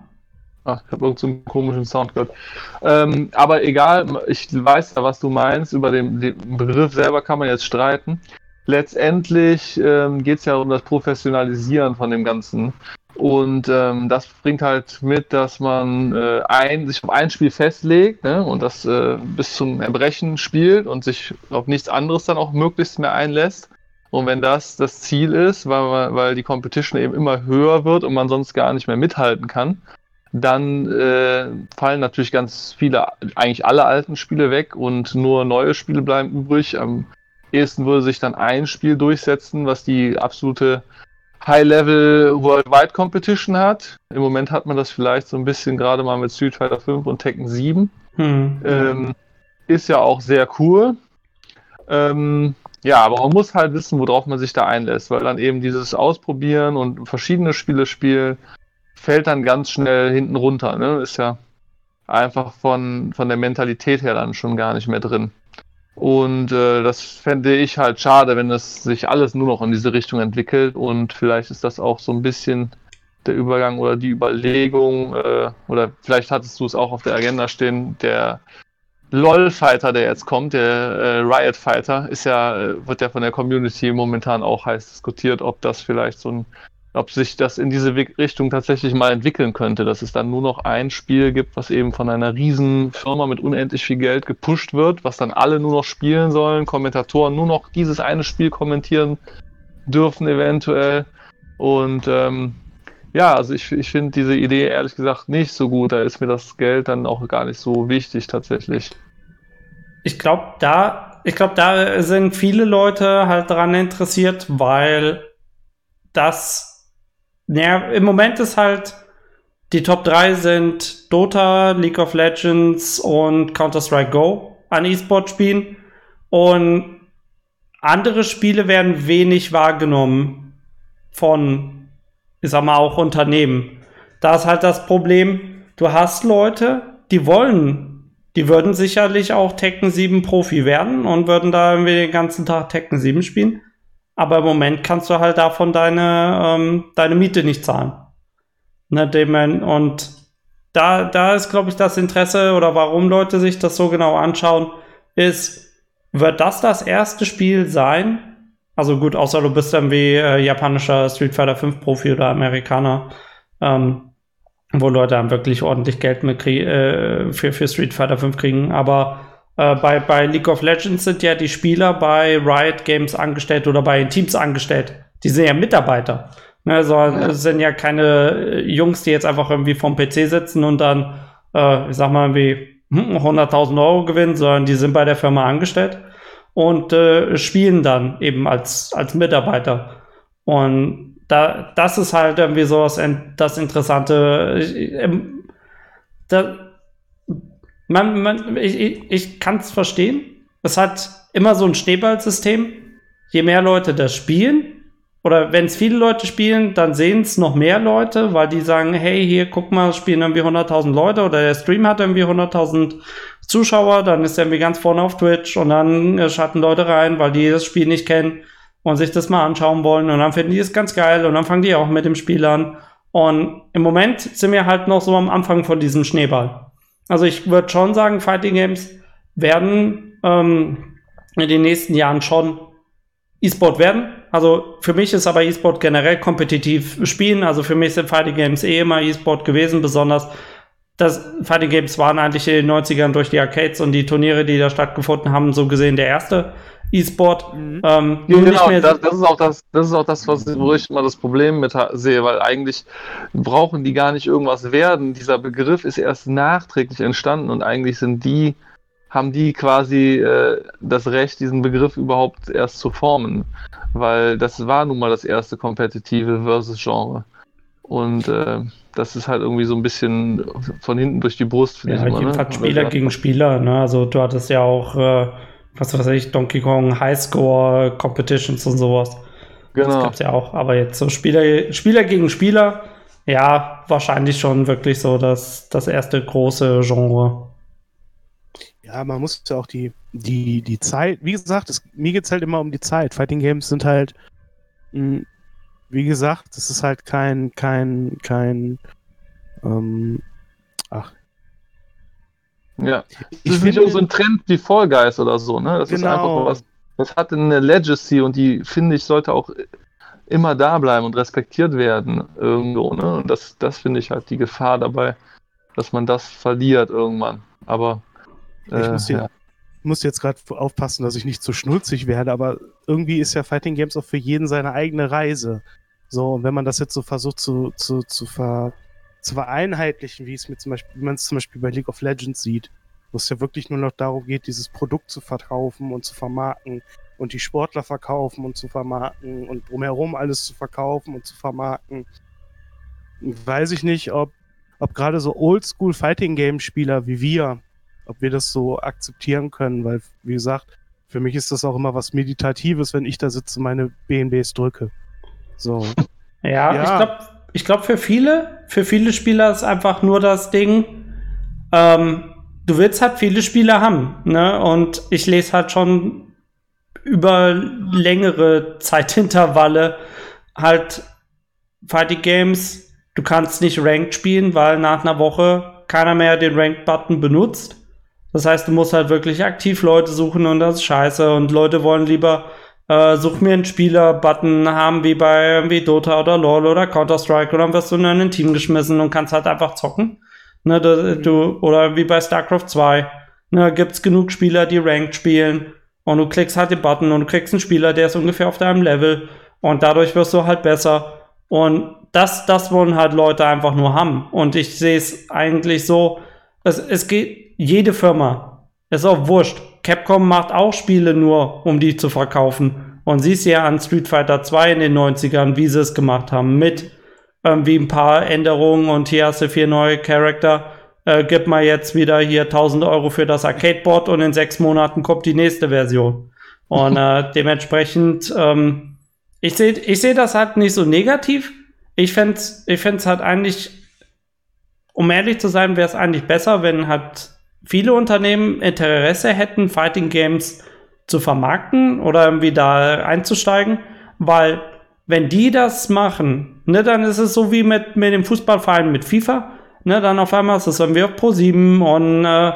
Ach, ich habe irgendeinen so komischen Sound gehört. Ähm, aber egal, ich weiß ja, was du meinst. Über den, den Begriff selber kann man jetzt streiten. Letztendlich ähm, geht es ja um das Professionalisieren von dem Ganzen. Und ähm, das bringt halt mit, dass man äh, ein, sich auf ein Spiel festlegt ne, und das äh, bis zum Erbrechen spielt und sich auf nichts anderes dann auch möglichst mehr einlässt. Und wenn das das Ziel ist, weil, weil die Competition eben immer höher wird und man sonst gar nicht mehr mithalten kann, dann äh, fallen natürlich ganz viele, eigentlich alle alten Spiele weg und nur neue Spiele bleiben übrig. Am ehesten würde sich dann ein Spiel durchsetzen, was die absolute High-Level Worldwide Competition hat. Im Moment hat man das vielleicht so ein bisschen gerade mal mit Street Fighter 5 und Tekken 7. Hm. Ähm, ist ja auch sehr cool. Ähm, ja, aber man muss halt wissen, worauf man sich da einlässt, weil dann eben dieses Ausprobieren und verschiedene Spiele spielen fällt dann ganz schnell hinten runter. Ne? Ist ja einfach von, von der Mentalität her dann schon gar nicht mehr drin. Und äh, das fände ich halt schade, wenn es sich alles nur noch in diese Richtung entwickelt. Und vielleicht ist das auch so ein bisschen der Übergang oder die Überlegung, äh, oder vielleicht hattest du es auch auf der Agenda stehen, der LOL-Fighter, der jetzt kommt, der äh, Riot-Fighter, ist ja, äh, wird ja von der Community momentan auch heiß diskutiert, ob das vielleicht so ein ob sich das in diese Richtung tatsächlich mal entwickeln könnte, dass es dann nur noch ein Spiel gibt, was eben von einer riesen Firma mit unendlich viel Geld gepusht wird, was dann alle nur noch spielen sollen, Kommentatoren nur noch dieses eine Spiel kommentieren dürfen eventuell. Und ähm, ja, also ich, ich finde diese Idee ehrlich gesagt nicht so gut. Da ist mir das Geld dann auch gar nicht so wichtig tatsächlich. Ich glaube, da, ich da sind viele Leute halt daran interessiert, weil das naja, im Moment ist halt, die Top 3 sind Dota, League of Legends und Counter-Strike Go an E-Sport-Spielen. Und andere Spiele werden wenig wahrgenommen von, ich sag mal, auch Unternehmen. Da ist halt das Problem, du hast Leute, die wollen, die würden sicherlich auch Tekken 7 Profi werden und würden da irgendwie den ganzen Tag Tekken 7 spielen. Aber im Moment kannst du halt davon deine, ähm, deine Miete nicht zahlen. Ne, und da, da ist, glaube ich, das Interesse oder warum Leute sich das so genau anschauen, ist, wird das das erste Spiel sein? Also gut, außer du bist dann wie äh, japanischer Street Fighter 5 Profi oder Amerikaner, ähm, wo Leute dann wirklich ordentlich Geld mit äh, für, für Street Fighter 5 kriegen. Aber äh, bei, bei League of Legends sind ja die Spieler bei Riot Games angestellt oder bei Teams angestellt. Die sind ja Mitarbeiter. Ne, also ja. sind ja keine äh, Jungs, die jetzt einfach irgendwie vom PC sitzen und dann, äh, ich sag mal, irgendwie 100.000 hm, Euro gewinnen, sondern die sind bei der Firma angestellt und äh, spielen dann eben als, als Mitarbeiter. Und da, das ist halt irgendwie so das, das Interessante. Ich, ähm, da, man, man, ich ich, ich kann es verstehen. Es hat immer so ein Schneeballsystem. Je mehr Leute das spielen, oder wenn es viele Leute spielen, dann sehen es noch mehr Leute, weil die sagen, hey, hier, guck mal, spielen irgendwie 100.000 Leute oder der Stream hat irgendwie 100.000 Zuschauer, dann ist er irgendwie ganz vorne auf Twitch und dann äh, schalten Leute rein, weil die das Spiel nicht kennen und sich das mal anschauen wollen und dann finden die es ganz geil und dann fangen die auch mit dem Spiel an. Und im Moment sind wir halt noch so am Anfang von diesem Schneeball. Also ich würde schon sagen, Fighting Games werden ähm, in den nächsten Jahren schon E-Sport werden. Also für mich ist aber E-Sport generell kompetitiv spielen. Also für mich sind Fighting Games eh immer E-Sport gewesen, besonders das Fighting Games waren eigentlich in den 90ern durch die Arcades und die Turniere, die da stattgefunden haben, so gesehen der erste E-Sport. Mhm. Ähm, genau, das, das, ist auch das, das ist auch das, was, wo ich mal das Problem mit sehe, weil eigentlich brauchen die gar nicht irgendwas werden. Dieser Begriff ist erst nachträglich entstanden und eigentlich sind die, haben die quasi äh, das Recht, diesen Begriff überhaupt erst zu formen. Weil das war nun mal das erste kompetitive Versus-Genre. Und äh, das ist halt irgendwie so ein bisschen von hinten durch die Brust, finde ja, ich immer. Ne? Spieler gegen Spieler, ne? Also du hattest ja auch äh, was weiß ich, Donkey Kong Highscore Competitions und sowas. Genau. Das gab's ja auch. Aber jetzt so Spieler, Spieler gegen Spieler, ja, wahrscheinlich schon wirklich so das, das erste große Genre. Ja, man muss ja auch die, die, die Zeit, wie gesagt, es, mir geht es halt immer um die Zeit. Fighting Games sind halt, mh, hm, wie gesagt, es ist halt kein, kein, kein, ähm, ach. Ja, das ist nicht so ein Trend wie Fall Guys oder so, ne? Das genau. ist einfach was, das hat eine Legacy und die, finde ich, sollte auch immer da bleiben und respektiert werden irgendwo, ne? Und das, das finde ich halt die Gefahr dabei, dass man das verliert irgendwann. Aber ich äh, muss, hier, ja. muss, jetzt gerade aufpassen, dass ich nicht zu schnulzig werde, aber irgendwie ist ja Fighting Games auch für jeden seine eigene Reise. So, und wenn man das jetzt so versucht zu, zu, zu, ver, zu vereinheitlichen, wie es mit zum Beispiel, wie man es zum Beispiel bei League of Legends sieht, wo es ja wirklich nur noch darum geht, dieses Produkt zu verkaufen und zu vermarkten und die Sportler verkaufen und zu vermarkten und drumherum alles zu verkaufen und zu vermarkten. Weiß ich nicht, ob, ob gerade so Oldschool Fighting Game Spieler wie wir ob wir das so akzeptieren können, weil, wie gesagt, für mich ist das auch immer was Meditatives, wenn ich da sitze und meine BNBs drücke. So. Ja, ja. ich glaube, ich glaub für viele, für viele Spieler ist einfach nur das Ding, ähm, du willst halt viele Spieler haben, ne? Und ich lese halt schon über längere Zeitintervalle halt Fighting Games. Du kannst nicht Ranked spielen, weil nach einer Woche keiner mehr den Ranked-Button benutzt. Das heißt, du musst halt wirklich aktiv Leute suchen und das ist scheiße. Und Leute wollen lieber äh, such mir einen Spieler-Button haben wie bei wie Dota oder LoL oder Counter-Strike oder dann wirst du in ein Team geschmissen und kannst halt einfach zocken. Ne, du, du, oder wie bei StarCraft 2. Ne, gibt's genug Spieler, die Ranked spielen und du klickst halt den Button und du kriegst einen Spieler, der ist ungefähr auf deinem Level und dadurch wirst du halt besser. Und das, das wollen halt Leute einfach nur haben. Und ich sehe es eigentlich so, es, es geht, jede Firma. Ist auch wurscht. Capcom macht auch Spiele nur, um die zu verkaufen. Und siehst ja an Street Fighter 2 in den 90ern, wie sie es gemacht haben. Mit irgendwie ein paar Änderungen und hier hast du vier neue Charakter. Äh, gib mal jetzt wieder hier 1000 Euro für das Arcade-Board und in sechs Monaten kommt die nächste Version. Und äh, dementsprechend, ähm, ich sehe ich seh das halt nicht so negativ. Ich fände ich fänd's halt eigentlich, um ehrlich zu sein, wäre es eigentlich besser, wenn halt viele Unternehmen Interesse hätten, Fighting Games zu vermarkten oder irgendwie da einzusteigen, weil wenn die das machen, ne, dann ist es so wie mit, mit dem Fußballverein mit FIFA, ne, dann auf einmal ist es irgendwie auf Pro7 und äh,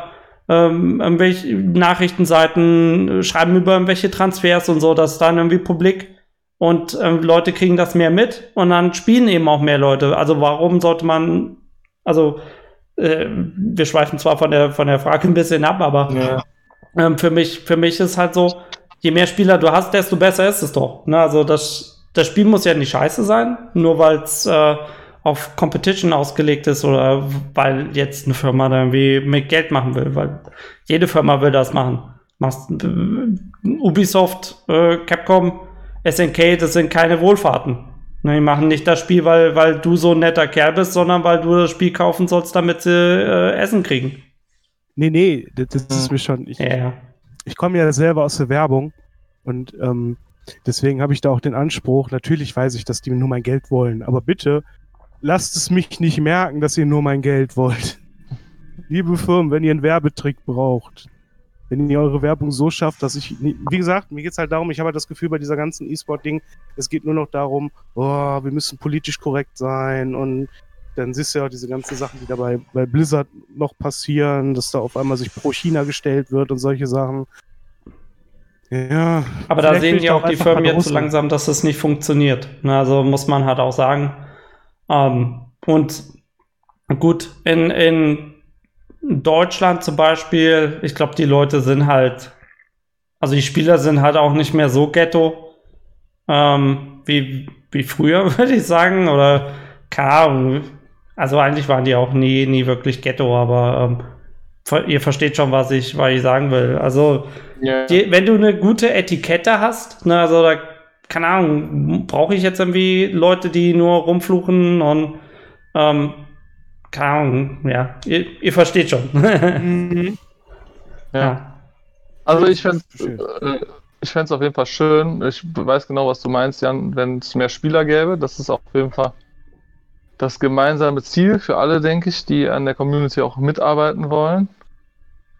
ähm, irgendwelche Nachrichtenseiten schreiben über irgendwelche Transfers und so, das ist dann irgendwie publik und ähm, Leute kriegen das mehr mit und dann spielen eben auch mehr Leute. Also warum sollte man, also äh, wir schweifen zwar von der, von der Frage ein bisschen ab, aber ja. ähm, für, mich, für mich ist halt so, je mehr Spieler du hast, desto besser ist es doch. Ne? Also das, das Spiel muss ja nicht scheiße sein, nur weil es äh, auf Competition ausgelegt ist oder weil jetzt eine Firma da irgendwie mit Geld machen will, weil jede Firma will das machen. Machst, äh, Ubisoft, äh, Capcom, SNK, das sind keine Wohlfahrten. Ne, die machen nicht das Spiel, weil, weil du so ein netter Kerl bist, sondern weil du das Spiel kaufen sollst, damit sie äh, Essen kriegen. Nee, nee, das, das ist mir schon. Ich, ja. ich komme ja selber aus der Werbung und ähm, deswegen habe ich da auch den Anspruch. Natürlich weiß ich, dass die nur mein Geld wollen, aber bitte lasst es mich nicht merken, dass ihr nur mein Geld wollt. Liebe Firmen, wenn ihr einen Werbetrick braucht, wenn ihr eure Werbung so schafft, dass ich, wie gesagt, mir geht es halt darum, ich habe halt das Gefühl bei dieser ganzen E-Sport-Ding, es geht nur noch darum, oh, wir müssen politisch korrekt sein und dann siehst du ja auch diese ganzen Sachen, die dabei bei Blizzard noch passieren, dass da auf einmal sich pro China gestellt wird und solche Sachen. Ja. Aber da sehen ja auch die Firmen jetzt so langsam, dass es nicht funktioniert. Also muss man halt auch sagen. Ähm, und gut, in, in Deutschland zum Beispiel, ich glaube, die Leute sind halt, also die Spieler sind halt auch nicht mehr so ghetto ähm, wie, wie früher, würde ich sagen. Oder keine Ahnung. Also eigentlich waren die auch nie, nie wirklich ghetto, aber ähm, ihr versteht schon, was ich, was ich sagen will. Also, yeah. die, wenn du eine gute Etikette hast, ne, also da, keine Ahnung, brauche ich jetzt irgendwie Leute, die nur rumfluchen und ähm, keine Ahnung, ja, ihr, ihr versteht schon. mhm. ja. ja. Also ich fände äh, ich es auf jeden Fall schön. Ich weiß genau, was du meinst, Jan, wenn es mehr Spieler gäbe. Das ist auf jeden Fall das gemeinsame Ziel für alle, denke ich, die an der Community auch mitarbeiten wollen.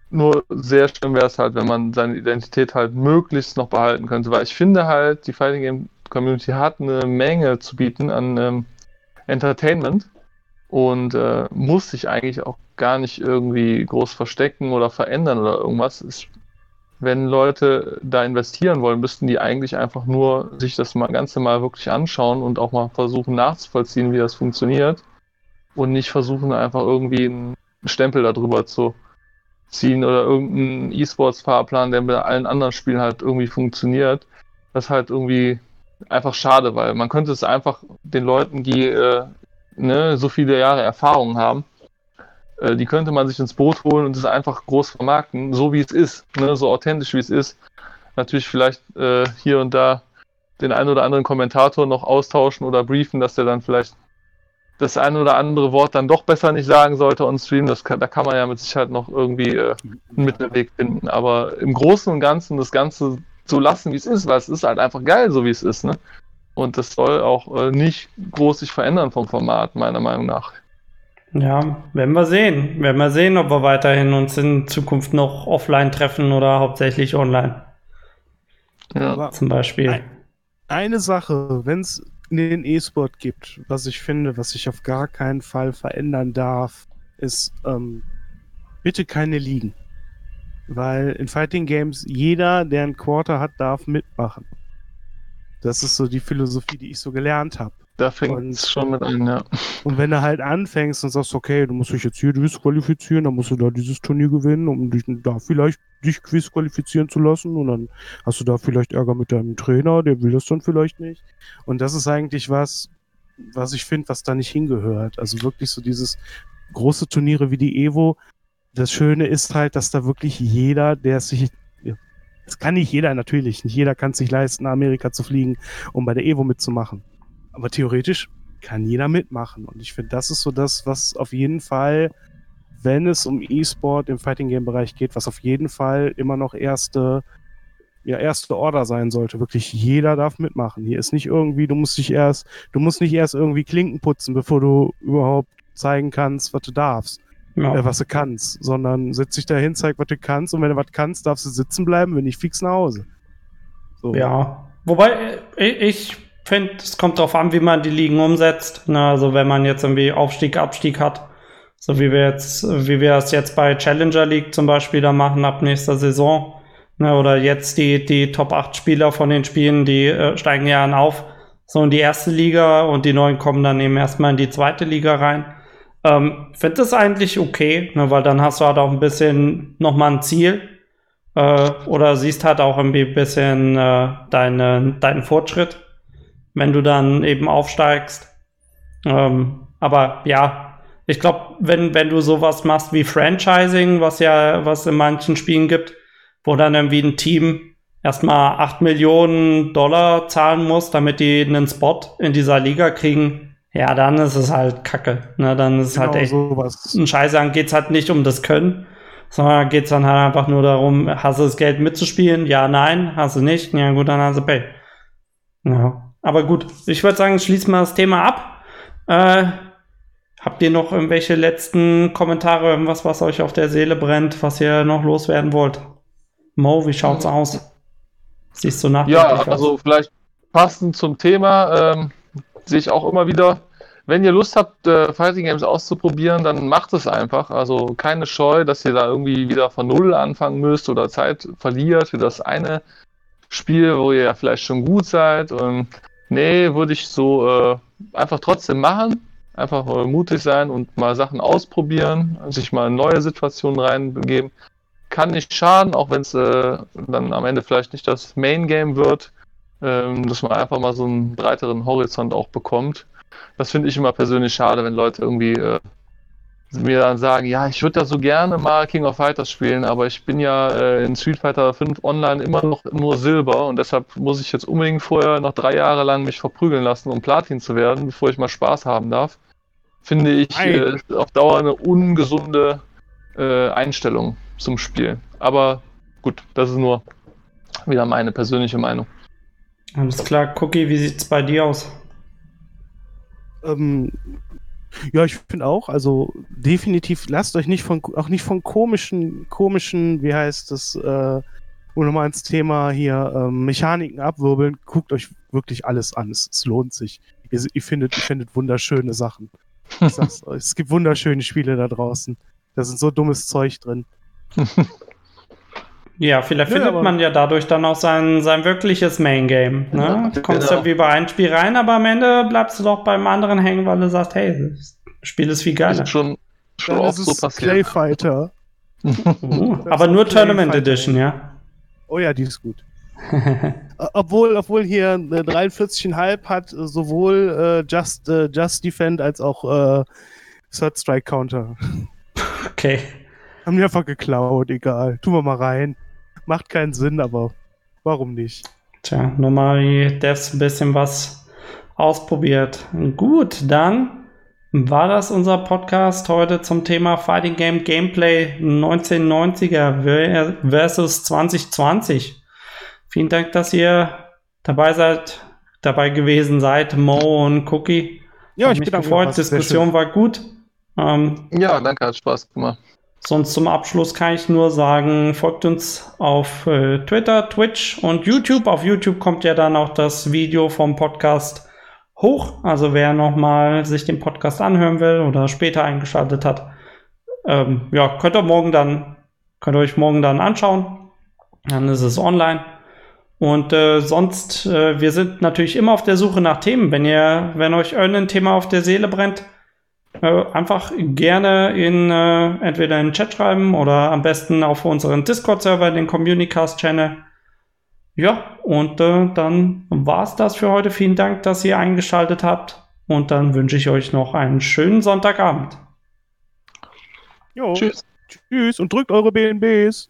Nur sehr schön wäre es halt, wenn man seine Identität halt möglichst noch behalten könnte, weil ich finde halt, die Fighting Game Community hat eine Menge zu bieten an ähm, Entertainment und äh, muss sich eigentlich auch gar nicht irgendwie groß verstecken oder verändern oder irgendwas. Es wenn Leute da investieren wollen, müssten die eigentlich einfach nur sich das Ganze mal wirklich anschauen und auch mal versuchen nachzuvollziehen, wie das funktioniert. Und nicht versuchen einfach irgendwie einen Stempel darüber zu ziehen oder irgendeinen E-Sports-Fahrplan, der mit allen anderen Spielen halt irgendwie funktioniert. Das ist halt irgendwie einfach schade, weil man könnte es einfach den Leuten, die äh, ne, so viele Jahre Erfahrung haben, äh, die könnte man sich ins Boot holen und es einfach groß vermarkten, so wie es ist, ne? so authentisch wie es ist. Natürlich vielleicht äh, hier und da den einen oder anderen Kommentator noch austauschen oder briefen, dass der dann vielleicht das ein oder andere Wort dann doch besser nicht sagen sollte on Stream. Das kann, da kann man ja mit Sicherheit noch irgendwie äh, einen Mittelweg finden. Aber im Großen und Ganzen das Ganze so lassen, wie es ist, weil es ist halt einfach geil, so wie es ist. Ne? Und das soll auch äh, nicht groß sich verändern vom Format, meiner Meinung nach. Ja, werden wir sehen. Werden wir sehen, ob wir weiterhin uns in Zukunft noch offline treffen oder hauptsächlich online. Ja, zum Beispiel. Eine Sache, wenn es den E-Sport gibt, was ich finde, was ich auf gar keinen Fall verändern darf, ist ähm, bitte keine Ligen. Weil in Fighting Games jeder, der ein Quarter hat, darf mitmachen. Das ist so die Philosophie, die ich so gelernt habe. Da fängt es schon mit an, ja. Und wenn du halt anfängst und sagst, okay, du musst dich jetzt hier disqualifizieren, dann musst du da dieses Turnier gewinnen, um dich da vielleicht dich qualifizieren zu lassen und dann hast du da vielleicht Ärger mit deinem Trainer, der will das dann vielleicht nicht. Und das ist eigentlich was, was ich finde, was da nicht hingehört. Also wirklich so dieses große Turniere wie die Evo. Das Schöne ist halt, dass da wirklich jeder, der sich das kann nicht jeder natürlich. Nicht jeder kann es sich leisten, nach Amerika zu fliegen, um bei der Evo mitzumachen. Aber theoretisch kann jeder mitmachen. Und ich finde, das ist so das, was auf jeden Fall, wenn es um E-Sport im Fighting Game Bereich geht, was auf jeden Fall immer noch erste, ja, erste Order sein sollte. Wirklich jeder darf mitmachen. Hier ist nicht irgendwie, du musst dich erst, du musst nicht erst irgendwie Klinken putzen, bevor du überhaupt zeigen kannst, was du darfst. Ja. Äh, was du kannst, sondern setz dich dahin, zeig, was du kannst und wenn du was kannst, darfst du sitzen bleiben, wenn nicht fix nach Hause. So. Ja, wobei äh, ich finde, es kommt darauf an, wie man die Ligen umsetzt. Na, ne? also wenn man jetzt irgendwie Aufstieg, Abstieg hat, so wie wir jetzt, wie wir es jetzt bei Challenger League zum Beispiel da machen ab nächster Saison. Ne, oder jetzt die, die Top 8 Spieler von den Spielen, die äh, steigen ja dann auf, so in die erste Liga und die neuen kommen dann eben erstmal in die zweite Liga rein. Ähm, finde das eigentlich okay, ne, weil dann hast du halt auch ein bisschen nochmal ein Ziel. Äh, oder siehst halt auch irgendwie ein bisschen äh, deine, deinen Fortschritt wenn du dann eben aufsteigst. Ähm, aber ja, ich glaube, wenn, wenn du sowas machst wie Franchising, was ja, was in manchen Spielen gibt, wo dann irgendwie ein Team erstmal 8 Millionen Dollar zahlen muss, damit die einen Spot in dieser Liga kriegen, ja, dann ist es halt Kacke. Ne? Dann ist genau, es halt genau echt sowas. ein Scheiße. Dann geht's halt nicht um das Können, sondern geht's dann halt einfach nur darum, hast du das Geld mitzuspielen? Ja, nein, hast du nicht? Ja, gut, dann hast du Pay. Ja. Aber gut, ich würde sagen, schließen wir das Thema ab. Äh, habt ihr noch irgendwelche letzten Kommentare, irgendwas, was euch auf der Seele brennt, was ihr noch loswerden wollt? Mo, wie schaut's aus? Siehst du nach? Ja, also aus? vielleicht passend zum Thema ähm, sehe ich auch immer wieder, wenn ihr Lust habt, äh, Fighting Games auszuprobieren, dann macht es einfach. Also keine Scheu, dass ihr da irgendwie wieder von Null anfangen müsst oder Zeit verliert für das eine Spiel, wo ihr ja vielleicht schon gut seid. Und Nee, würde ich so äh, einfach trotzdem machen. Einfach äh, mutig sein und mal Sachen ausprobieren, sich mal in neue Situationen reinbegeben. Kann nicht schaden, auch wenn es äh, dann am Ende vielleicht nicht das Main Game wird, ähm, dass man einfach mal so einen breiteren Horizont auch bekommt. Das finde ich immer persönlich schade, wenn Leute irgendwie äh, mir dann sagen, ja, ich würde da so gerne mal King of Fighters spielen, aber ich bin ja äh, in Street Fighter 5 online immer noch nur Silber und deshalb muss ich jetzt unbedingt vorher noch drei Jahre lang mich verprügeln lassen, um Platin zu werden, bevor ich mal Spaß haben darf. Finde ich äh, auf Dauer eine ungesunde äh, Einstellung zum Spiel. Aber gut, das ist nur wieder meine persönliche Meinung. Alles klar, Cookie, wie sieht es bei dir aus? Ähm, ja, ich finde auch, also definitiv lasst euch nicht von, auch nicht von komischen, komischen, wie heißt das, äh, um nochmal ins Thema hier ähm, Mechaniken abwirbeln, guckt euch wirklich alles an. Es, es lohnt sich. Ihr, ihr, findet, ihr findet wunderschöne Sachen. Ich sag's euch, es gibt wunderschöne Spiele da draußen. Da sind so dummes Zeug drin. Ja, vielleicht ja, findet man ja dadurch dann auch sein, sein wirkliches Main Game. Ne? Du kommst genau. ja wie bei einem Spiel rein, aber am Ende bleibst du doch beim anderen hängen, weil du sagst, hey, das Spiel ist viel geiler. Ist schon, schon oft so passiert. Clay Fighter. uh, aber nur Tournament Edition, ja. Oh ja, die ist gut. obwohl, obwohl hier eine 43,5 hat, sowohl äh, Just, äh, Just Defend als auch äh, Third Strike Counter. Okay. Haben die einfach geklaut, egal. Tun wir mal rein. Macht keinen Sinn, aber warum nicht? Tja, nur mal das ein bisschen was ausprobiert. Gut, dann war das unser Podcast heute zum Thema Fighting Game Gameplay 1990er versus 2020. Vielen Dank, dass ihr dabei seid, dabei gewesen seid, Mo und Cookie. Ja, Hat ich mich gefreut. Diskussion war gut. Ähm, ja, danke, hat Spaß gemacht. Sonst zum Abschluss kann ich nur sagen, folgt uns auf äh, Twitter, Twitch und YouTube. Auf YouTube kommt ja dann auch das Video vom Podcast hoch. Also wer nochmal sich den Podcast anhören will oder später eingeschaltet hat, ähm, ja, könnt ihr morgen dann, könnt ihr euch morgen dann anschauen. Dann ist es online. Und äh, sonst, äh, wir sind natürlich immer auf der Suche nach Themen. Wenn ihr, wenn euch irgendein Thema auf der Seele brennt, äh, einfach gerne in äh, entweder in den Chat schreiben oder am besten auf unseren Discord-Server, den Communicast-Channel. Ja, und äh, dann war's das für heute. Vielen Dank, dass ihr eingeschaltet habt. Und dann wünsche ich euch noch einen schönen Sonntagabend. Jo. Tschüss. Tschüss und drückt eure BNBs.